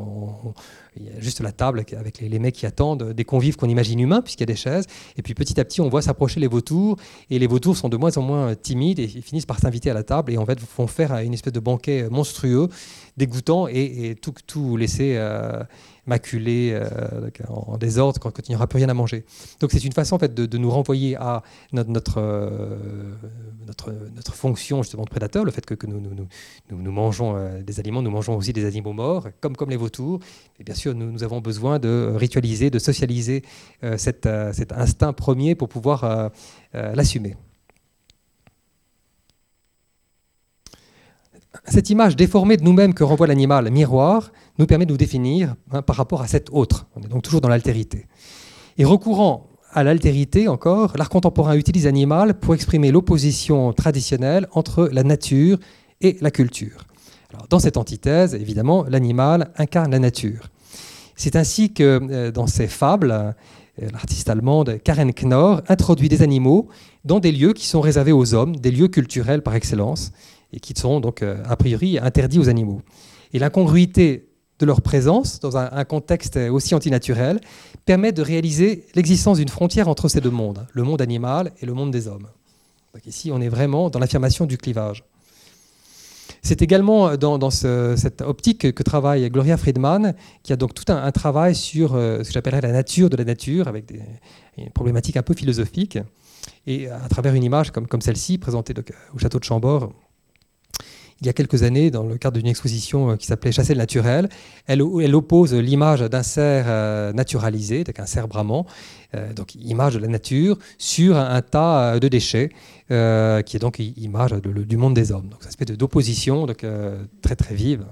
Il y a juste la table avec les, mecs qui attendent, des convives qu'on imagine humains, puisqu'il y a des chaises. Et puis petit à petit, on voit s'approcher les vautours. Et les vautours sont de moins en moins timides et finissent par s'inviter à la table. Et en fait, font faire une espèce de banquet monstrueux, dégoûtant, et, tout, tout laisser. Euh, maculé, euh, en désordre, quand, il n'y aura plus rien à manger. Donc c'est une façon en fait, de, nous renvoyer à notre, notre, euh, notre, notre, fonction justement de prédateur, le fait que, nous, nous, nous, nous, mangeons euh, des aliments, nous mangeons aussi des animaux morts, comme, comme les vautours. Et bien sûr, nous, avons besoin de ritualiser, de socialiser cet, instinct premier pour pouvoir l'assumer. Cette image déformée de nous-mêmes que renvoie l'animal miroir nous permet de nous définir hein, par rapport à cet autre. On est donc toujours dans l'altérité. Et recourant à l'altérité encore, l'art contemporain utilise l'animal pour exprimer l'opposition traditionnelle entre la nature et la culture. Dans cette antithèse, évidemment, l'animal incarne la nature. C'est ainsi que euh, dans ses fables, euh, l'artiste allemande Karen Knorr introduit des animaux dans des lieux qui sont réservés aux hommes, des lieux culturels par excellence, et qui sont donc euh, a priori interdits aux animaux. Et l'incongruité de leur présence dans un, contexte aussi antinaturel permet de réaliser l'existence d'une frontière entre ces deux mondes, le monde animal et le monde des hommes. Ici, on est vraiment dans l'affirmation du clivage. C'est également dans, cette optique que travaille Gloria Friedman, qui a donc tout un, travail sur euh, ce que j'appellerais la nature de la nature, avec une problématique un peu philosophique, et à travers une image comme celle-ci, présentée au château de Chambord, il y a quelques années, dans le cadre d'une exposition euh, qui s'appelait Chasser le naturel. Elle, oppose l'image d'un cerf euh, naturalisé, donc un cerf brahman, euh, donc image de la nature, sur un, tas de déchets, qui est donc image du monde des hommes. Donc, une espèce d'opposition très très vive.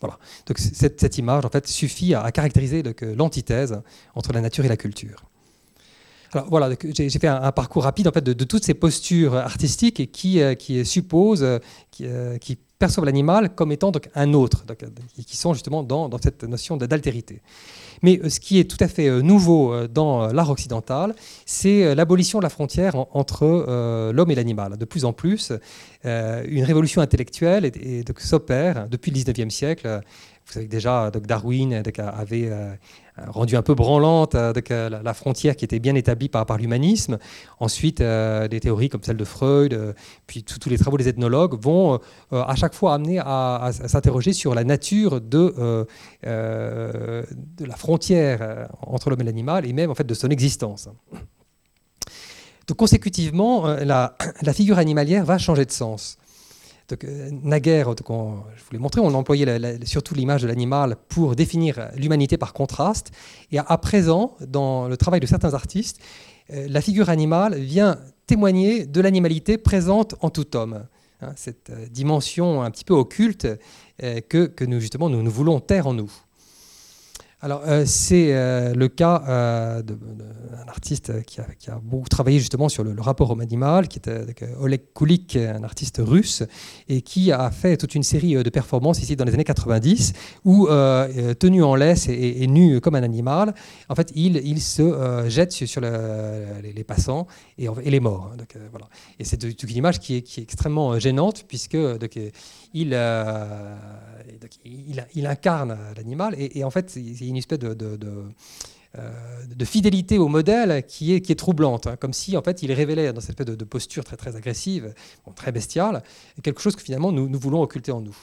Voilà. Donc, cette, image, en fait, suffit à, caractériser l'antithèse entre la nature et la culture. Alors voilà, j'ai fait un, parcours rapide en fait de, toutes ces postures artistiques qui, euh, qui supposent, euh, euh, qui, perçoivent l'animal comme étant donc un autre, qui sont justement dans, cette notion d'altérité. Mais ce qui est tout à fait nouveau dans l'art occidental, c'est l'abolition de la frontière entre l'homme et l'animal. De plus en plus, une révolution intellectuelle s'opère depuis le 19e siècle. Vous savez déjà, Darwin avait rendu un peu branlante avec euh, la frontière qui était bien établie par, l'humanisme. Ensuite, euh, des théories comme celle de Freud, euh, puis tous les travaux des ethnologues vont à chaque fois amener à, s'interroger sur la nature de, la frontière entre l'homme et l'animal et même en fait de son existence. Donc consécutivement, la figure animalière va changer de sens. Donc, euh, naguère, je vous l'ai montré, on employait surtout l'image de l'animal pour définir l'humanité par contraste. Et à, présent, dans le travail de certains artistes, euh, la figure animale vient témoigner de l'animalité présente en tout homme. Hein, cette euh, dimension un petit peu occulte que, nous, justement, nous voulons taire en nous. Alors, euh, c'est euh, le cas euh, d'un artiste qui a, beaucoup travaillé justement sur le, rapport homme animal, qui était Oleg Kulik, un artiste russe, et qui a fait toute une série de performances ici dans les années 90, où, tenu en laisse et, nu comme un animal, en fait, il, se jette sur, les, passants et, les morts. Donc, voilà. Et c'est une image qui est, qui est, extrêmement gênante, puisque il, il, incarne l'animal, et, en fait, a une espèce de, euh, de, fidélité au modèle qui est, troublante, hein. comme si en fait il révélait dans cette espèce de, posture très agressive, très bestiale, quelque chose que finalement nous voulons occulter en nous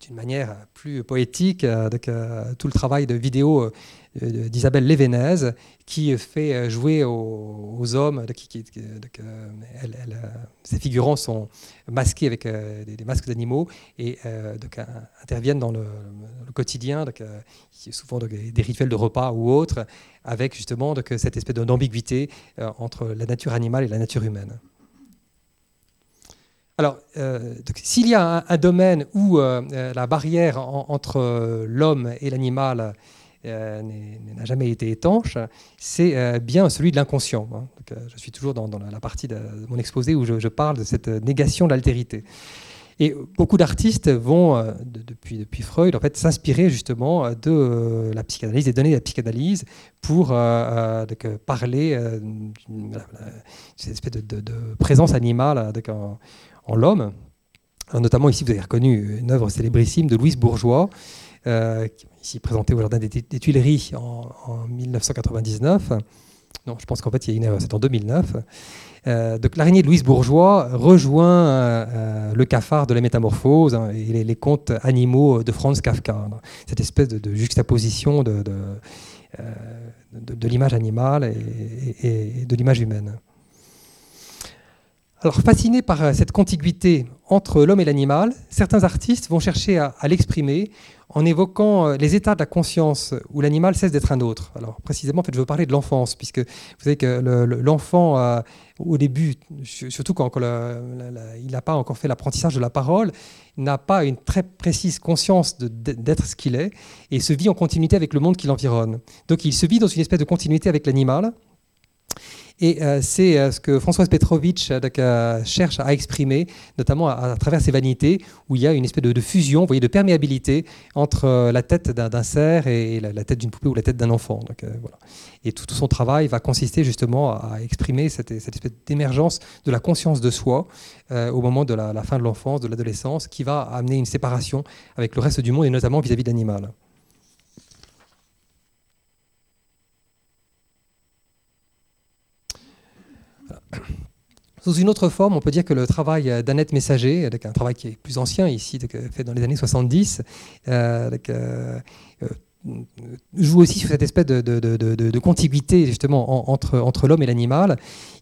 d'une manière plus poétique, avec euh, tout le travail de vidéo euh, d'Isabelle Lévénez, qui fait euh, jouer aux, hommes, qui, ces figurants sont masqués avec des, masques d'animaux et interviennent dans le, quotidien, souvent des rituels de repas ou autres, avec justement cette espèce d'ambiguïté entre la nature animale et la nature humaine. Alors, euh, s'il y a un, domaine où euh, euh, la barrière entre l'homme et l'animal n'a jamais été étanche, c'est bien celui de l'inconscient. Hein. je suis toujours dans, la partie de mon exposé où je, parle de cette négation de l'altérité. Et beaucoup d'artistes vont, depuis, Freud, en fait, s'inspirer justement de la psychanalyse, des données de la psychanalyse pour parler d'une espèce de, présence animale l'homme. Notamment ici, vous avez reconnu une œuvre célébrissime de Louise Bourgeois, ici présentée au Jardin des, Tuileries en, en 1999. Non, je pense qu'en fait, il y a une erreur, c'est en 2009. Euh, donc l'araignée de Louise Bourgeois rejoint euh, euh, le cafard de la métamorphose hein, et les, contes animaux de Franz Kafka. cette espèce de, juxtaposition de, l'image animale et, de l'image humaine. Alors, fasciné par cette contiguïté entre l'homme et l'animal, certains artistes vont chercher à l'exprimer en évoquant euh, les états de la conscience où l'animal cesse d'être un autre. Alors précisément, en fait, je veux parler de l'enfance, puisque vous savez que l'enfant, euh, au début, surtout quand, il n'a pas encore fait l'apprentissage de la parole, n'a pas une très précise conscience d'être ce qu'il est et se vit en continuité avec le monde qui l'environne. Donc il se vit dans une espèce de continuité avec l'animal. Et euh, c'est euh, ce que Françoise Petrovitch euh, cherche à exprimer, notamment à, travers ses vanités, où il y a une espèce de, fusion, voyez, de perméabilité entre la tête d'un cerf et la, tête d'une poupée ou la tête d'un enfant. Donc, voilà. Et tout, son travail va consister justement à, exprimer cette, espèce d'émergence de la conscience de soi au moment de la, fin de l'enfance, de l'adolescence, qui va amener une séparation avec le reste du monde et notamment vis-à-vis l'animal. Sous une autre forme, on peut dire que le travail d'Annette Messager, avec un travail qui est plus ancien ici, fait dans les années 70, euh, euh, joue aussi sur cette espèce de, contiguïté justement entre, entre l'homme et l'animal.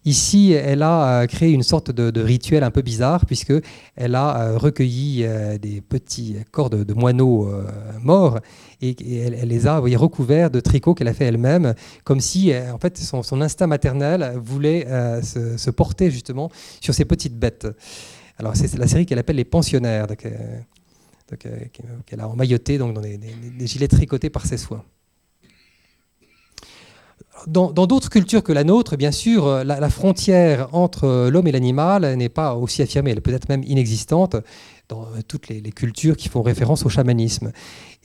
Ici, elle a euh, créé une sorte de, rituel un peu bizarre puisque elle a recueilli des petits corps de, moineaux morts et, elle, les a recouverts de tricots qu'elle a fait elle-même, comme si euh, en fait son, instinct maternel voulait euh, se, porter justement sur ces petites bêtes. Alors c'est la série qu'elle appelle les pensionnaires, euh, qu'elle a emmailloté donc, dans des, gilets tricotés par ses soins. Dans d'autres cultures que la nôtre, bien sûr, la, la frontière entre l'homme et l'animal n'est pas aussi affirmée, elle est peut-être même inexistante dans toutes les, cultures qui font référence au chamanisme.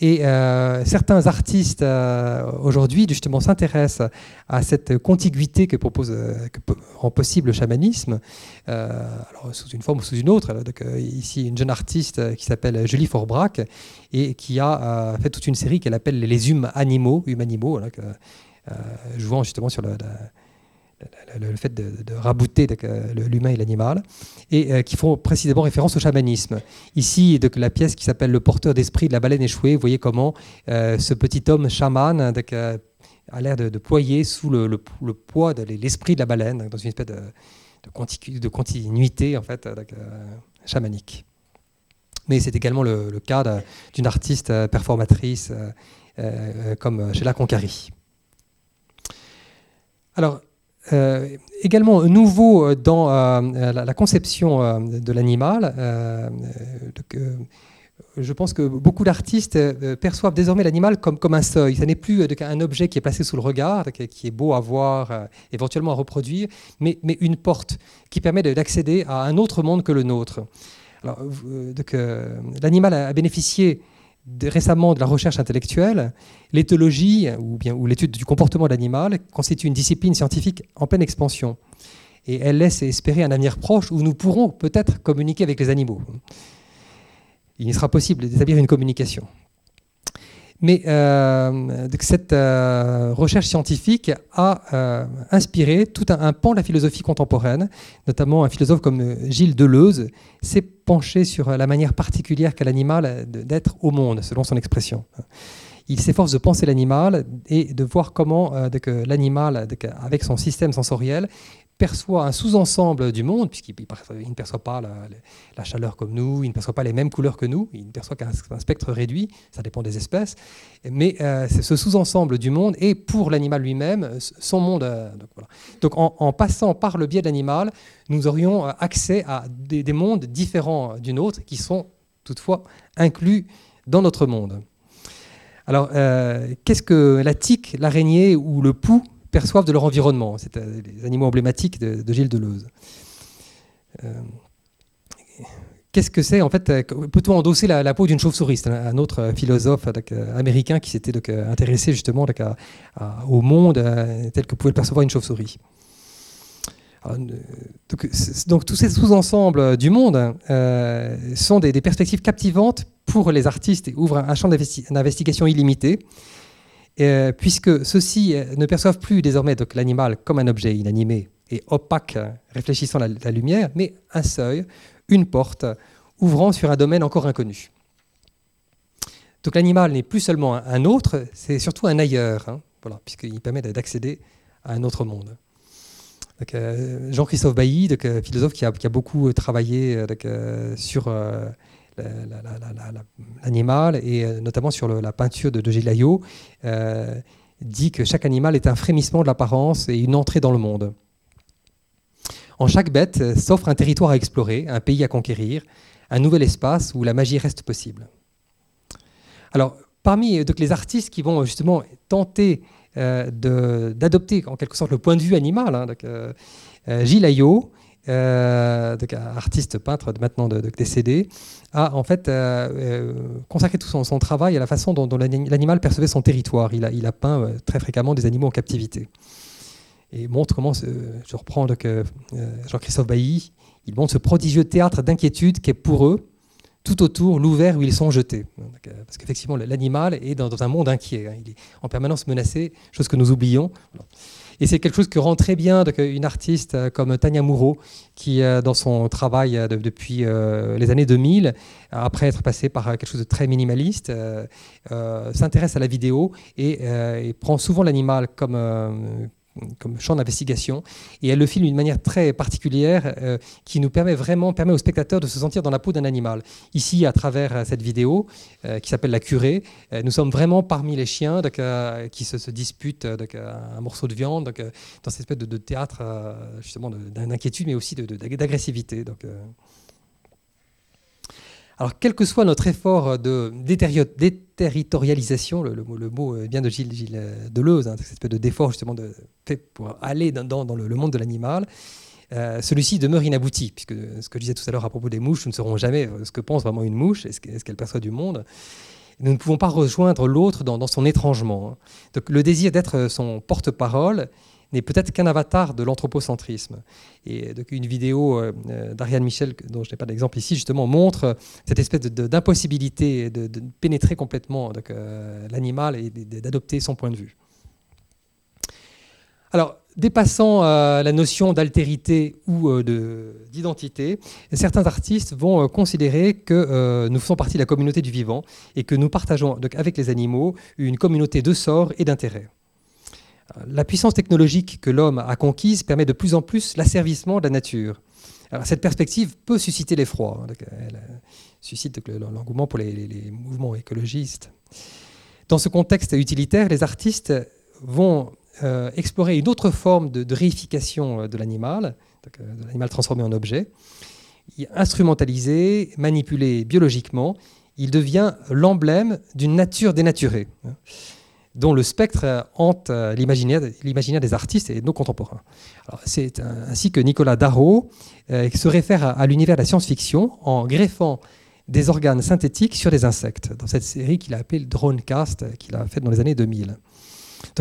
Et euh, certains artistes euh, aujourd'hui justement s'intéressent à cette contiguïté que propose, euh, que rend possible le chamanisme, alors sous une forme ou sous une autre. Donc, ici, une jeune artiste qui s'appelle Julie Forbrac et qui a fait toute une série qu'elle appelle les humes animaux, humes animaux, jouant justement sur le, le, fait de, rabouter l'humain et l'animal, et euh, qui font précisément référence au chamanisme. Ici, de, la pièce qui s'appelle Le porteur d'esprit de la baleine échouée, vous voyez comment euh, ce petit homme chaman euh, a l'air de, ployer sous le, poids de l'esprit de la baleine, dans une espèce de, continuité en fait, chamanique. Mais c'est également le, cas d'une artiste performatrice comme Sheila Concari. Alors, euh, également nouveau euh, dans euh, la, conception de l'animal. je pense que beaucoup d'artistes perçoivent désormais l'animal comme, un seuil. Ce n'est plus un objet qui est placé sous le regard, qui est beau à voir, éventuellement à reproduire, mais une porte qui permet d'accéder à un autre monde que le nôtre. L'animal a bénéficié récemment de la recherche intellectuelle, l'éthologie ou bien ou l'étude du comportement de l'animal constitue une discipline scientifique en pleine expansion et elle laisse espérer un avenir proche où nous pourrons peut-être communiquer avec les animaux. Il sera possible d'établir une communication. Mais euh, cette euh, recherche scientifique a euh, inspiré tout un, pan de la philosophie contemporaine, notamment un philosophe comme Gilles Deleuze s'est penché sur la manière particulière qu'a l'animal d'être au monde, selon son expression. Il s'efforce de penser l'animal et de voir comment l'animal, avec son système sensoriel, perçoit un sous-ensemble du monde, puisqu'il ne perçoit pas la, chaleur comme nous, il ne perçoit pas les mêmes couleurs que nous, il ne perçoit qu'un spectre réduit, ça dépend des espèces, mais euh, ce sous-ensemble du monde est pour l'animal lui-même son monde. Euh, donc, en, passant par le biais de l'animal, nous aurions euh, accès à des, des mondes différents du nôtre qui sont toutefois inclus dans notre monde. Alors, qu'est-ce que la tique, l'araignée ou le pou perçoivent de leur environnement C'est les animaux emblématiques de, Gilles Deleuze. Qu'est-ce que c'est en fait Peut-on endosser la, peau d'une chauve-souris? C'est un, autre philosophe américain qui s'était intéressé justement au monde tel que pouvait le percevoir une chauve-souris. Euh, donc, tous ces sous-ensembles du monde euh, sont des, perspectives captivantes pour les artistes et ouvrent un champ d'investigation illimité, euh, puisque ceux-ci ne perçoivent plus désormais l'animal comme un objet inanimé et opaque réfléchissant la, lumière, mais un seuil, une porte ouvrant sur un domaine encore inconnu. Donc l'animal n'est plus seulement un, autre, c'est surtout un ailleurs, hein, voilà, puisqu'il permet d'accéder à un autre monde. Euh, Jean-Christophe Bailly, euh, philosophe qui a, beaucoup euh, travaillé sur l'animal et notamment sur la peinture de, de Gilles dit que chaque animal est un frémissement de l'apparence et une entrée dans le monde. En chaque bête s'offre un territoire à explorer, un pays à conquérir, un nouvel espace où la magie reste possible. Alors, parmi les artistes qui vont justement tenter euh, d'adopter en quelque sorte le point de vue animal. Hein, donc, euh, euh, Gilles Ayot, artiste peintre maintenant de, décédé, a en fait consacré tout son, travail à la façon dont, l'animal percevait son territoire. Il a, il a peint très fréquemment des animaux en captivité. Et montre comment, je reprends Jean-Christophe Bailly, il montre ce prodigieux théâtre d'inquiétude qui est pour eux tout autour l'ouvert où ils sont jetés. Euh, parce qu'effectivement, l'animal est dans, un monde inquiet. Hein. Il est en permanence menacé, chose que nous oublions. Et c'est quelque chose que rend très bien une artiste euh, comme Tania Moreau, qui, euh, dans son travail depuis les années 2000, après être passée par quelque chose de très minimaliste, s'intéresse à la vidéo et prend souvent l'animal comme comme champ d'investigation, et elle le filme d'une manière très particulière euh, qui nous permet vraiment, permet aux spectateurs de se sentir dans la peau d'un animal. Ici, à travers euh, cette vidéo euh, qui s'appelle La Curée, nous sommes vraiment parmi les chiens qui se, disputent un morceau de viande, dans cette espèce de, théâtre justement d'inquiétude, mais aussi d'agressivité. Alors, quel que soit notre effort de déterritorialisation, le, mot vient de Gilles, Gilles Deleuze, hein, cette espèce de d'effort justement de, fait pour aller dans, le, monde de l'animal, euh, celui-ci demeure inabouti, puisque ce que je disais tout à l'heure à propos des mouches, nous ne saurons jamais euh, ce que pense vraiment une mouche, est-ce qu'elle perçoit du monde. Nous ne pouvons pas rejoindre l'autre dans, son étrangement. Hein. Donc, le désir d'être son porte-parole n'est peut-être qu'un avatar de l'anthropocentrisme. Et donc une vidéo euh, euh, d'Ariane Michel, dont je n'ai pas d'exemple ici, justement, montre cette espèce d'impossibilité de, pénétrer complètement euh, l'animal et d'adopter son point de vue. Alors, dépassant la notion d'altérité ou d'identité, certains artistes vont considérer que nous faisons partie de la communauté du vivant et que nous partageons avec les animaux une communauté de sorts et d'intérêts. La puissance technologique que l'homme a conquise permet de plus en plus l'asservissement de la nature. cette perspective peut susciter l'effroi, hein, elle euh, suscite l'engouement pour les, mouvements écologistes. Dans ce contexte utilitaire, les artistes vont euh, explorer une autre forme de, réification euh, de l'animal, de l'animal transformé en objet. Instrumentalisé, manipulé biologiquement, il devient l'emblème d'une nature dénaturée. Hein dont le spectre hante l'imaginaire des artistes et de nos contemporains. C'est ainsi que Nicolas Darro euh, se réfère à, l'univers de la science-fiction en greffant des organes synthétiques sur des insectes, dans cette série qu'il a appelée Dronecast, qu'il a faite dans les années 2000.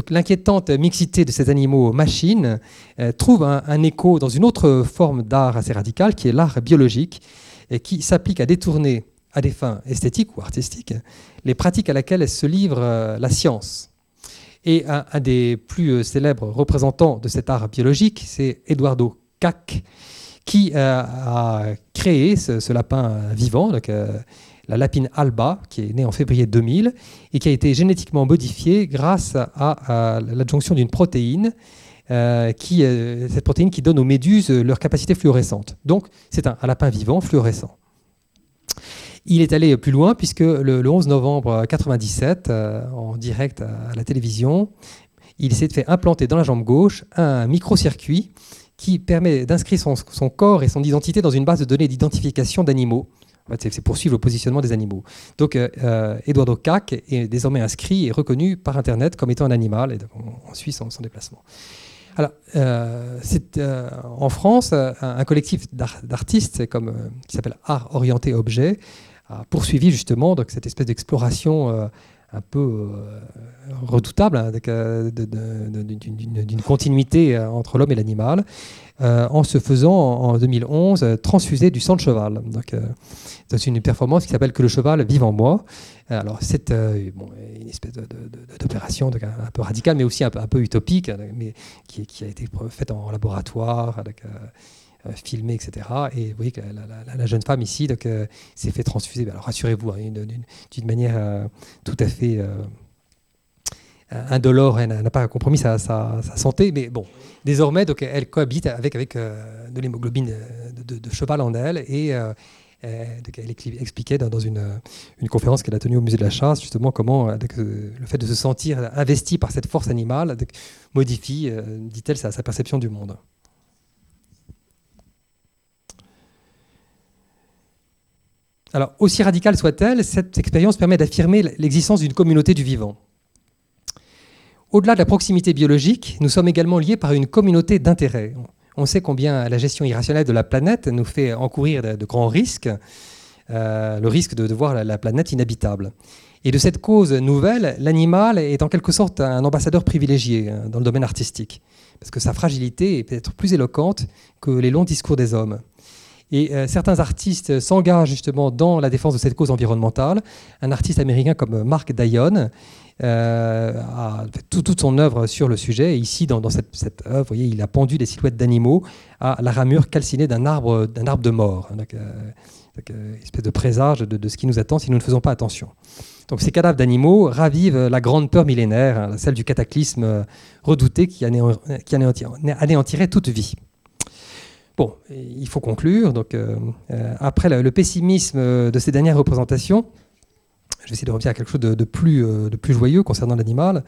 L'inquiétante mixité de ces animaux machines euh, trouve un, écho dans une autre forme d'art assez radicale, qui est l'art biologique, et qui s'applique à détourner à des fins esthétiques ou artistiques, les pratiques à laquelle se livre euh, la science. Et un, des plus euh, célèbres représentants de cet art biologique, c'est Eduardo Cac, qui a créé ce, lapin vivant, la lapine alba, qui est née en février 2000 et qui a été génétiquement modifiée grâce à, l'adjonction d'une protéine. qui, cette protéine qui donne aux méduses leur capacité fluorescente. Donc c'est un lapin vivant fluorescent. Il est allé plus loin puisque le, 11 novembre 1997, euh, en direct à, la télévision, il s'est fait implanter dans la jambe gauche un microcircuit qui permet d'inscrire son, corps et son identité dans une base de données d'identification d'animaux c'est poursuivre le positionnement des animaux. Donc, Eduardo Cac est désormais inscrit et reconnu par Internet comme étant un animal, et on, suit son, déplacement. Alors, c'est en France un, collectif d'artistes qui s'appelle Art orienté objet a poursuivi justement donc, cette espèce d'exploration un peu euh, redoutable hein, euh, d'une continuité euh, entre l'homme et l'animal, en se faisant en 2011 transfuser du sang de cheval. Donc, c'est une performance qui s'appelle Que le cheval vive en moi. Alors c'est une espèce d'opération un peu radicale, mais aussi un peu, utopique, mais qui, a été faite en laboratoire. Euh, filmé, etc. Et vous voyez que la, jeune femme ici euh, s'est fait transfuser. Alors rassurez-vous, hein, d'une manière euh, tout à fait indolore, elle n'a pas compromis sa, santé, mais bon, désormais, donc, elle cohabite avec, de l'hémoglobine de, cheval en elle, et elle expliquait dans, une conférence qu'elle a tenue au musée de la chasse, justement, comment le fait de se sentir investi par cette force animale modifie, dit-elle, sa perception du monde. Alors, aussi radicale soit-elle, cette expérience permet d'affirmer l'existence d'une communauté du vivant. Au-delà de la proximité biologique, nous sommes également liés par une communauté d'intérêts. On sait combien la gestion irrationnelle de la planète nous fait encourir de, grands risques, euh, le risque de, voir la, planète inhabitable. Et de cette cause nouvelle, l'animal est en quelque sorte un ambassadeur privilégié hein, dans le domaine artistique, parce que sa fragilité est peut-être plus éloquente que les longs discours des hommes. Et euh, certains artistes s'engagent justement dans la défense de cette cause environnementale. Un artiste américain comme Mark Dion euh, a fait toute son œuvre sur le sujet. Et ici, dans, cette, œuvre, il a pendu des silhouettes d'animaux à la ramure calcinée d'un arbre, d'un arbre de mort. Donc, euh, espèce de présage de, ce qui nous attend si nous ne faisons pas attention. Donc ces cadavres d'animaux ravivent la grande peur millénaire, hein, celle du cataclysme redouté qui, anéantirait toute vie. Bon, il faut conclure. Donc, euh, euh, après le, pessimisme de ces dernières représentations, je vais essayer de revenir à quelque chose de, plus, euh, de plus joyeux concernant l'animal.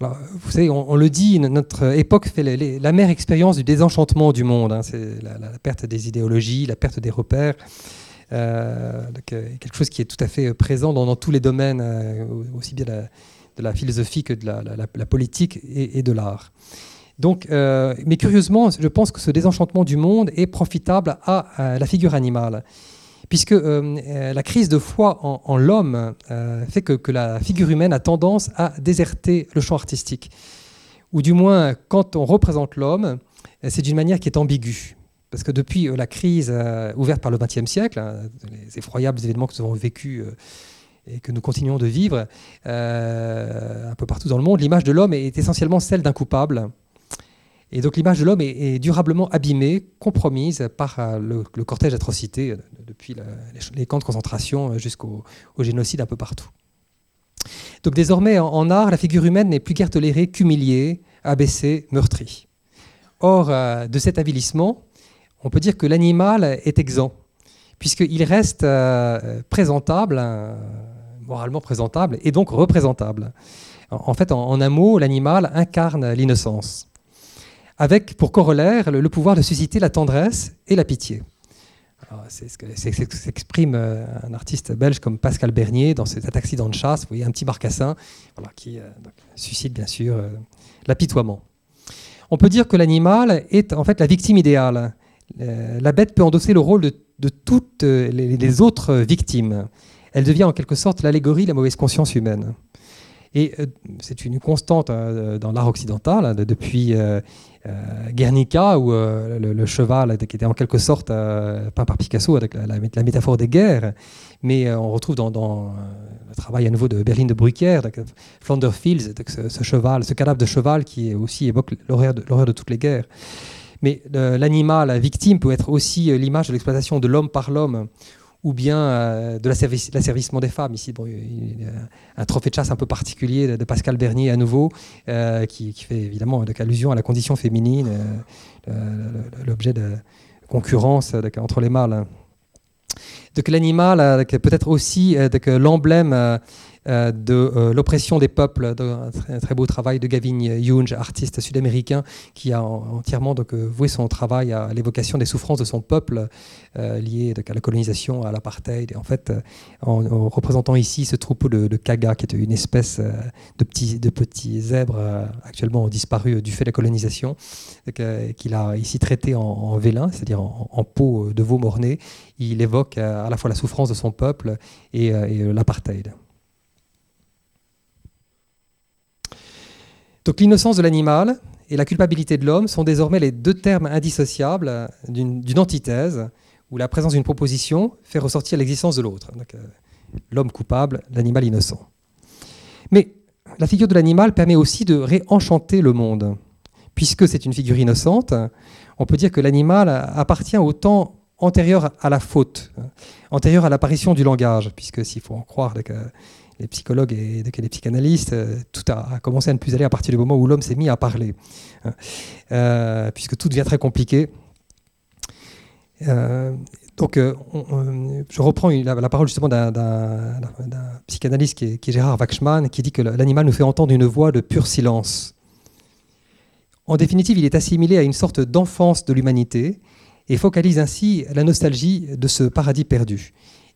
vous savez, on, le dit, notre époque fait la mère expérience du désenchantement du monde. Hein. c'est la, perte des idéologies, la perte des repères. quelque chose qui est tout à fait présent dans, tous les domaines, aussi bien de la philosophie que de la, politique et de l'art. Donc, euh, mais curieusement, je pense que ce désenchantement du monde est profitable à, la figure animale, puisque euh, euh, la crise de foi en, l'homme fait que, la figure humaine a tendance à déserter le champ artistique. Ou du moins, quand on représente l'homme, c'est d'une manière qui est ambiguë. Parce que depuis la crise ouverte par le XXe siècle, hein, les effroyables événements que nous avons vécus et que nous continuons de vivre un peu partout dans le monde, l'image de l'homme est essentiellement celle d'un coupable et donc l'image de l'homme est, durablement abîmée, compromise par euh, le, cortège d'atrocités, euh, depuis les, camps de concentration euh, jusqu'au génocide un peu partout. Donc désormais, en, art, la figure humaine n'est plus guère tolérée qu'humiliée, abaissée, meurtrie. Or, de cet avilissement, on peut dire que l'animal est exempt, puisqu'il reste présentable, moralement présentable, et donc représentable. En, fait, en un mot, l'animal incarne l'innocence avec pour corollaire le, pouvoir de susciter la tendresse et la pitié. C'est ce que s'exprime euh, un artiste belge comme Pascal Bernier dans cet accident de chasse. Vous voyez un petit barcassin qui euh, suscite bien sûr euh, l'apitoiement. On peut dire que l'animal est en fait la victime idéale. la bête peut endosser le rôle de, toutes les, autres victimes. Elle devient en quelque sorte l'allégorie de la mauvaise conscience humaine. Et c'est une constante dans l'art occidental hein, depuis euh, Guernica, où euh, le, cheval qui était en quelque sorte euh, peint par Picasso avec la, métaphore des guerres, mais on retrouve dans, le travail à nouveau de Berlin de Bruyère, Flounder Fields, ce, cheval, ce cadavre de cheval qui aussi évoque l'horreur de, de, toutes les guerres. Mais l'animal, la victime, peut être aussi l'image de l'exploitation de l'homme par l'homme, ou bien euh, de l'asservissement des femmes. Ici, bon, un trophée de chasse un peu particulier de, Pascal Bernier à nouveau, euh, qui, fait évidemment allusion à la condition féminine, euh, l'objet de concurrence entre les mâles. Donc l'animal peut être aussi l'emblème euh, de euh, l'oppression des peuples, un très, beau travail de Gavin Younge, artiste sud-américain, qui a entièrement donc, voué son travail à l'évocation des souffrances de son peuple liées à la colonisation, à l'apartheid. En fait, en, représentant ici ce troupeau de, kaga, qui est une espèce de petits, zèbres actuellement disparus du fait de la colonisation, qu'il a ici traité en, vélin, c'est-à-dire en, peau de veau morné, il évoque à la fois la souffrance de son peuple et l'apartheid. Donc l'innocence de l'animal et la culpabilité de l'homme sont désormais les deux termes indissociables d'une antithèse où la présence d'une proposition fait ressortir l'existence de l'autre. Euh, l'homme coupable, l'animal innocent. Mais la figure de l'animal permet aussi de réenchanter le monde. Puisque c'est une figure innocente, on peut dire que l'animal appartient au temps antérieur à la faute, antérieur à l'apparition du langage, puisque s'il faut en croire les psychologues et les psychanalystes, euh, tout a, commencé à ne plus aller à partir du moment où l'homme s'est mis à parler, hein. euh, puisque tout devient très compliqué. Euh, donc, je reprends la, parole justement d'un psychanalyste qui est, Gérard Wachsmann, qui dit que l'animal nous fait entendre une voix de pur silence. En définitive, il est assimilé à une sorte d'enfance de l'humanité et focalise ainsi la nostalgie de ce paradis perdu.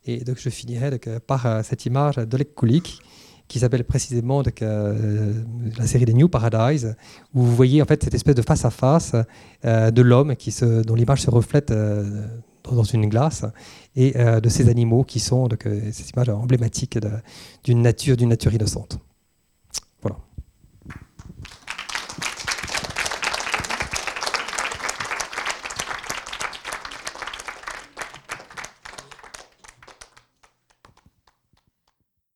Et donc je finirai donc, euh, par euh, cette image d'Oleg Kulik qui s'appelle précisément donc, euh, la série des New Paradise, où vous voyez en fait cette espèce de face à face de l'homme qui se, dont l'image se reflète dans une glace et de ces animaux qui sont donc, ces images emblématiques d'une nature, d'une nature innocente.